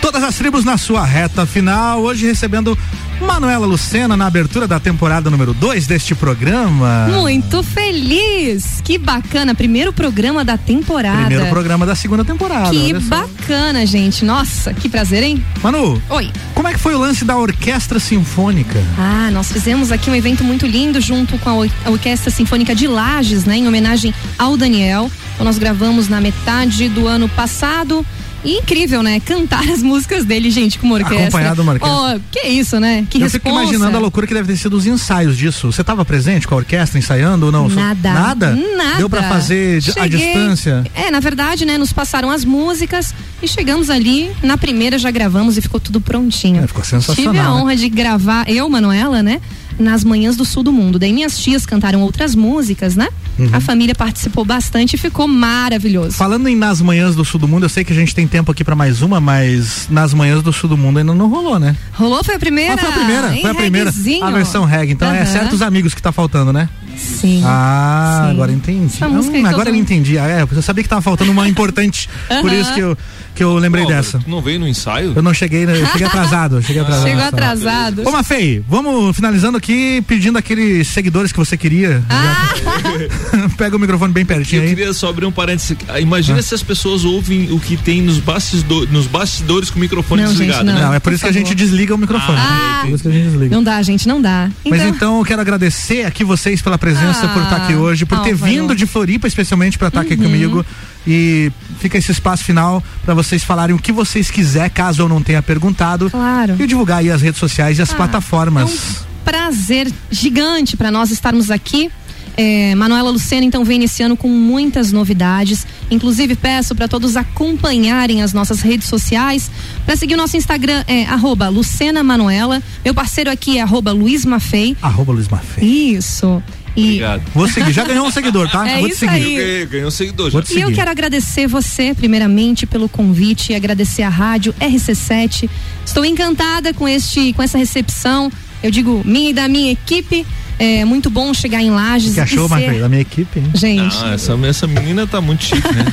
Todas as tribos na sua reta final, hoje recebendo Manuela Lucena na abertura da temporada número 2 deste programa. Muito feliz! Que bacana! Primeiro programa da temporada. Primeiro programa da segunda temporada. Que bacana, gente. Nossa, que prazer, hein? Manu, Oi. como é que foi o lance da Orquestra Sinfônica? Ah, nós fizemos aqui um evento muito lindo junto com a Or- a Orquestra Sinfônica de Lages, né, em homenagem ao Daniel. Então nós gravamos na metade do ano passado E incrível, né? Cantar as músicas dele, gente, com uma orquestra. Acompanhado uma orquestra. Oh, que isso, né? Que eu fico responsa. imaginando a loucura que deve ter sido os ensaios disso. Você estava presente com a orquestra ensaiando ou não? Nada. Nada? Nada. Deu pra fazer Cheguei- distância? É, na verdade, né, nos passaram as músicas e chegamos ali, na primeira já gravamos e ficou tudo prontinho. É, ficou sensacional, Tive a né? honra de gravar, eu, Manuela, né, nas manhãs do sul do mundo. Daí minhas tias cantaram outras músicas, né? Uhum. A família participou bastante e ficou maravilhoso. Falando em Nas Manhãs do Sul do Mundo, eu sei que a gente tem tempo aqui pra mais uma, mas Nas Manhãs do Sul do Mundo ainda não rolou, né? Rolou, foi a primeira? Ah, foi a primeira, Em foi a primeira. A versão reggae. Então é Aham. certos amigos que tá faltando, né? Sim. Ah, Sim. agora entendi. Hum, que agora eu entendi. Ah, é, eu sabia que tava faltando uma importante. [laughs] Por Aham. isso que eu, que eu lembrei Pô, dessa. tu Não veio no ensaio? Eu não cheguei, né? eu cheguei atrasado. Cheguei [laughs] atrasado. Chegou atrasado. Ô, Mafei, vamos finalizando aqui pedindo aqueles seguidores que você queria. Ah! [laughs] Pega o microfone bem pertinho Eu aí. queria só abrir um parênteses. Imagina Ah. se as pessoas ouvem o que tem nos bastidores, nos bastidores com o microfone Não, gente, desligado. não. né? Não, é por isso que a gente desliga o microfone. Ah. Por isso que a gente desliga. Não dá, gente, não dá. Mas então eu quero agradecer aqui vocês pela presença, Ah, por estar aqui hoje, por ter Álvaro. vindo de Floripa especialmente para estar aqui Uhum. comigo. E fica esse espaço final para vocês falarem o que vocês quiser, caso eu não tenha perguntado. Claro. E divulgar aí as redes sociais e as Ah, plataformas. prazer gigante para nós estarmos aqui. É, Manuela Lucena então vem nesse ano com muitas novidades. Inclusive peço para todos acompanharem as nossas redes sociais. Para seguir o nosso Instagram é arroba Lucena Manuela. Meu parceiro aqui é arroba Luiz Mafei. Arroba Luiz Mafei. Isso. E Obrigado. Vou seguir, já ganhou um seguidor, tá? [laughs] É Vou te isso seguir. aí. Ganhei, ganhei um seguidor. Vou já. te E eu quero agradecer você, primeiramente, pelo convite, agradecer a rádio RC7. Estou encantada com este, com essa recepção. Eu digo, minha e da minha equipe. É muito bom chegar em Lages que achou, e ser... Da minha equipe, hein? Gente, Ah, essa, essa menina tá muito chique, né?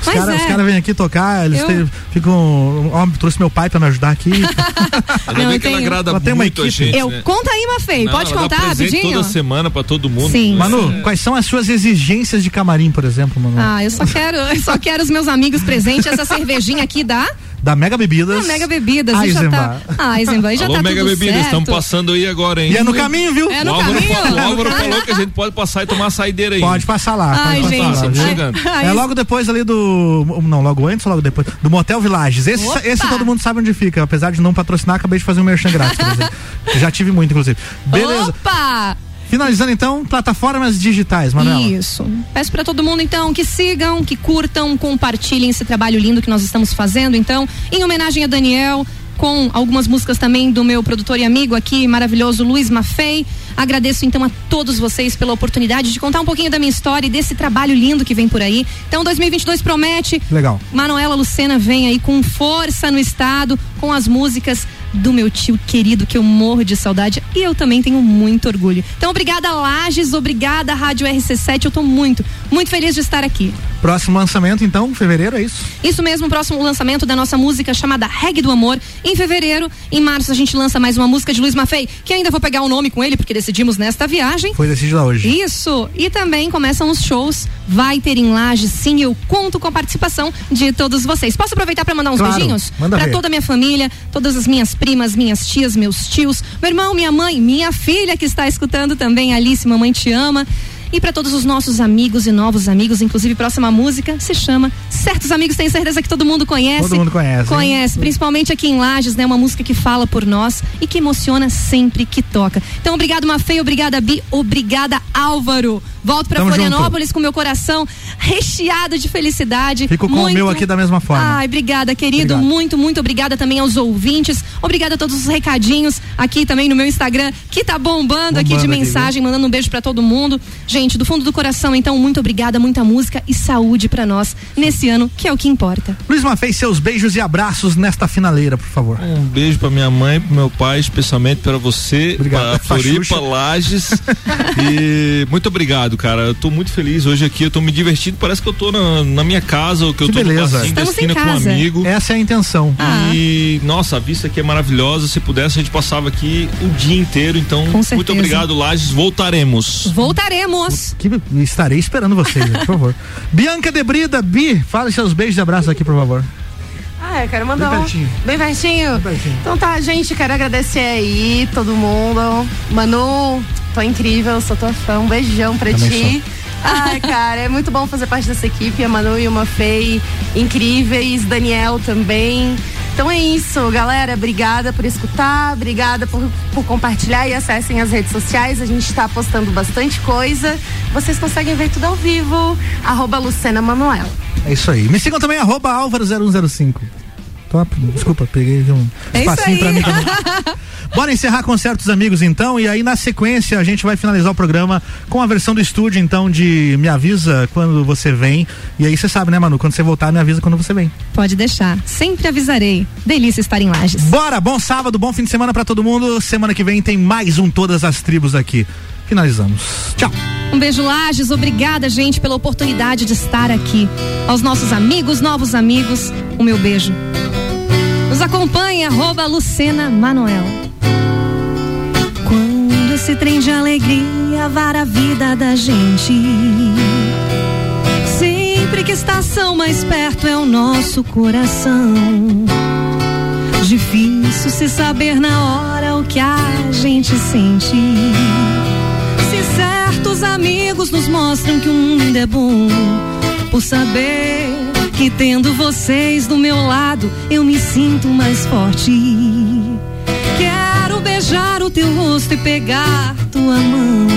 Os [laughs] caras é. cara vêm aqui tocar, eles Eu- têm- ficam. Ó, trouxe meu pai pra me ajudar aqui. [laughs] Ainda Não, bem que ela agrada Ela tem uma muito a equipe. gente, eu né? conta aí, Mafei, Não, pode dá contar presente rapidinho? toda semana pra todo mundo. Sim. Manu, quais são as suas exigências de camarim, por exemplo, Manu? Ah, eu só quero, eu só quero os meus amigos presentes, essa [laughs] cervejinha aqui da, Da Mega Bebidas. da Mega Bebidas. e já tá, ah, Eisenbar, e já Alô, tá Mega tudo Bebidas, certo. estamos passando aí agora, hein? E é no caminho, viu? É O no Álvaro, caminho. fa- o Álvaro falou que a gente pode passar e tomar a saideira aí. Pode passar lá. Ai, pode gente. passar lá. Ai, É logo depois ali do. Não, logo antes ou logo depois? Do Motel Villages. Esse, Opa! esse todo mundo sabe onde fica. Apesar de não patrocinar, acabei de fazer um merchan grátis, por exemplo. Já tive muito, inclusive. Beleza. Opa! Finalizando então, plataformas digitais, Manuela. Isso. Peço para todo mundo então que sigam, que curtam, compartilhem esse trabalho lindo que nós estamos fazendo. Então, em homenagem a Daniel, com algumas músicas também do meu produtor e amigo aqui, maravilhoso Luiz Maffei. Agradeço então a todos vocês pela oportunidade de contar um pouquinho da minha história e desse trabalho lindo que vem por aí. Então, 2022 promete. Legal. Manuela Lucena vem aí com força no estado, com as músicas do meu tio querido, que eu morro de saudade e eu também tenho muito orgulho. Então, obrigada, Lages, obrigada, Rádio RC7. Eu tô muito, muito feliz de estar aqui. Próximo lançamento, então, fevereiro, é isso? Isso mesmo, próximo lançamento da nossa música chamada Reggae do Amor, em fevereiro. Em março a gente lança mais uma música de Luiz Maffei, que ainda vou pegar o nome com ele, porque decidimos nesta viagem. Foi decidido hoje. Isso, e também começam os shows. Vai ter em Laje, sim, eu conto com a participação de todos vocês. Posso aproveitar para mandar uns Claro, beijinhos? manda Para ver. toda a minha família, todas as minhas primas, minhas tias, meus tios, meu irmão, minha mãe, minha filha que está escutando também, Alice, mamãe te ama. E para todos os nossos amigos e novos amigos, inclusive próxima música se chama Certos Amigos, tenho certeza que todo mundo conhece. Todo mundo conhece, hein? Conhece, principalmente aqui em Lages, né? Uma música que fala por nós e que emociona sempre que toca. Então, obrigado, Mafei, obrigada, Bi, obrigada, Álvaro. Volto para Tamo Florianópolis com meu coração recheado de felicidade. Fico com muito... o meu aqui da mesma forma. Ai, obrigada, querido. Obrigado. Muito, muito obrigada também aos ouvintes. Obrigada a todos os recadinhos aqui também no meu Instagram, que tá bombando, aqui de Bombando aqui, mensagem, mandando um beijo para todo mundo. Gente, do fundo do coração, então, muito obrigada, muita música e saúde para nós nesse ano, que é o que importa. Luiz Mafei, seus beijos e abraços nesta finaleira, por favor. Um beijo pra minha mãe, pro meu pai, especialmente para você, Obrigado. pra Pra Floripa. Lages. [laughs] e muito obrigado, cara. Eu tô muito feliz hoje aqui, eu tô me divertindo, parece que eu tô na, na minha casa, ou que, eu Que tô beleza. no da esquina com um amigo. Essa é a intenção. Ah. E nossa, a vista aqui é maravilhosa. Se pudesse, a gente passava aqui o dia inteiro. Então, muito obrigado, Lages. Voltaremos. Voltaremos. Que, estarei esperando vocês, por favor. [laughs] Bianca Debrida, Bi, fale seus beijos e abraços aqui, por favor. Ah, eu quero mandar Bem um. pertinho. Bem pertinho? pertinho. Então tá, gente, quero agradecer aí todo mundo. Manu, tô incrível, sou tua fã. Um beijão pra Também ti. Ai, [laughs] cara, é muito bom fazer parte dessa equipe. A Manu e o Mafei, incríveis. Daniel também. Então é isso, galera. Obrigada por escutar, obrigada por, por compartilhar e acessem as redes sociais. A gente está postando bastante coisa. Vocês conseguem ver tudo ao vivo. Arroba Lucena Manuel. É isso aí. Me sigam também, arroba Álvaro0105. Tô- Desculpa, peguei um É espacinho pra mim também. [laughs] Bora encerrar com certos amigos então, e aí na sequência a gente vai finalizar o programa com a versão do estúdio então de Me Avisa quando você vem. E aí você sabe, né, Manu? Quando você voltar, me avisa quando você vem. Pode deixar. Sempre avisarei. Delícia estar em Lages. Bora, bom sábado, bom fim de semana pra todo mundo. Semana que vem tem mais um Todas as Tribos aqui. Finalizamos. Tchau. Um beijo, Lages. Obrigada, gente, pela oportunidade de estar aqui. Aos nossos amigos, novos amigos, o meu beijo. Nos acompanhe, arroba Lucena Manoel. Quando esse trem de alegria vara a vida da gente. Sempre que estação mais perto é o nosso coração. Difícil se saber na hora o que a gente sente. Certos amigos nos mostram que o mundo é bom, por saber que tendo vocês do meu lado eu me sinto mais forte. Quero beijar o teu rosto e pegar tua mão.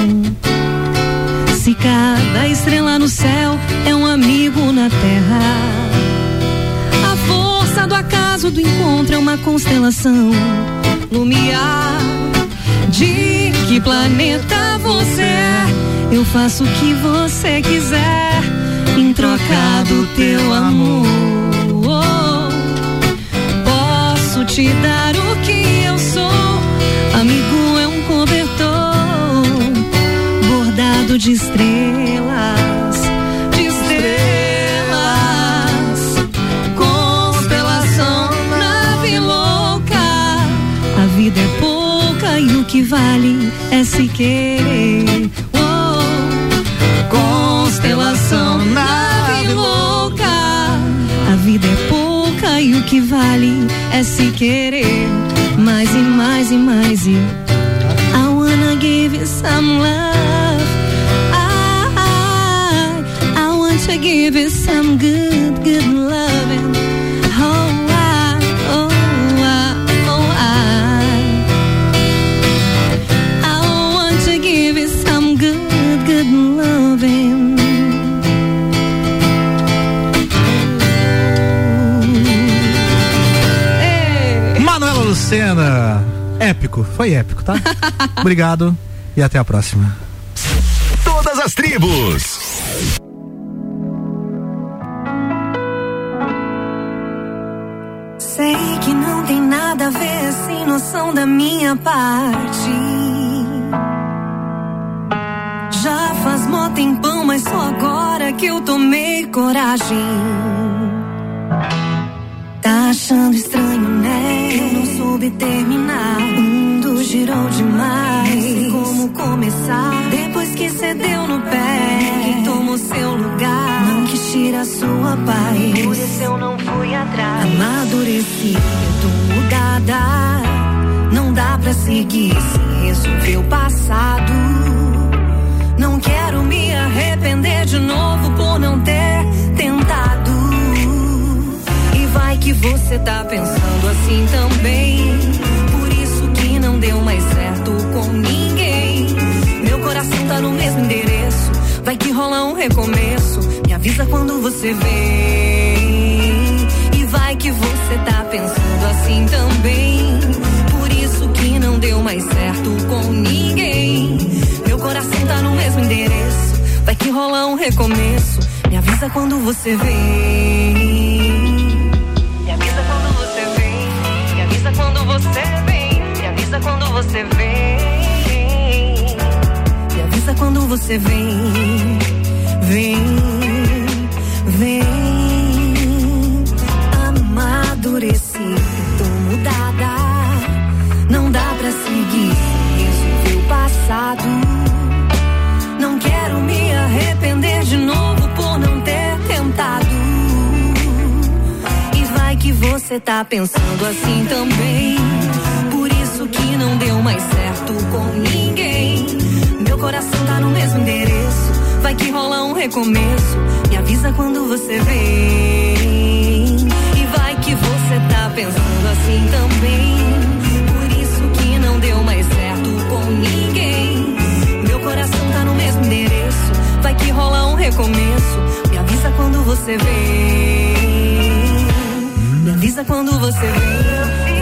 Se cada estrela no céu é um amigo na terra, a força do acaso do encontro é uma constelação. Lumiar, de que planeta você é? Eu faço o que você quiser em troca do teu amor. Posso te dar o que eu sou. Amigo é um cobertor bordado de estrelas, é se querer. Oh, constelação, nave louca. A vida é pouca e o que vale é se querer mais e mais e mais e I wanna give you some love. I, I want to give you some good, good loving. Épico, foi épico, tá? [laughs] Obrigado e até a próxima. Todas as tribos. Sei que não tem nada a ver sem noção da minha parte. Já faz mó tempão, mas só agora que eu tomei coragem. Tá achando estranho, né? Eu não soube terminar. Girou demais. Não sei como começar. Depois que cedeu no pé, que tomou seu lugar. Não quis tirar sua paz. Por isso eu não fui atrás. Amadureci, eu tô mudada. Não dá pra seguir se resolver o passado. Não quero me arrepender de novo por não ter tentado. E vai que você tá pensando assim também. Ninguém. Meu coração tá no mesmo endereço. Vai que rola um recomeço. Me avisa quando você vem. E vai que você tá pensando assim também. Por isso que não deu mais certo com ninguém. Meu coração tá no mesmo endereço. Vai que rola um recomeço. Me avisa quando você vem. Me avisa quando você vem. Me avisa quando você vem. Me avisa quando você vem. Quando você vem. Vem, vem. Amadureci, tô mudada. Não dá pra seguir o passado. Não quero me arrepender de novo por não ter tentado. E vai que você tá pensando assim também. Por isso que não deu mais certo com ninguém. Meu coração tá no mesmo endereço. Vai que rola um recomeço. Me avisa quando você vem. E vai que você tá pensando assim também. Por isso que não deu mais certo com ninguém. Meu coração tá no mesmo endereço. Vai que rola um recomeço. Me avisa quando você vem. Me avisa quando você vem.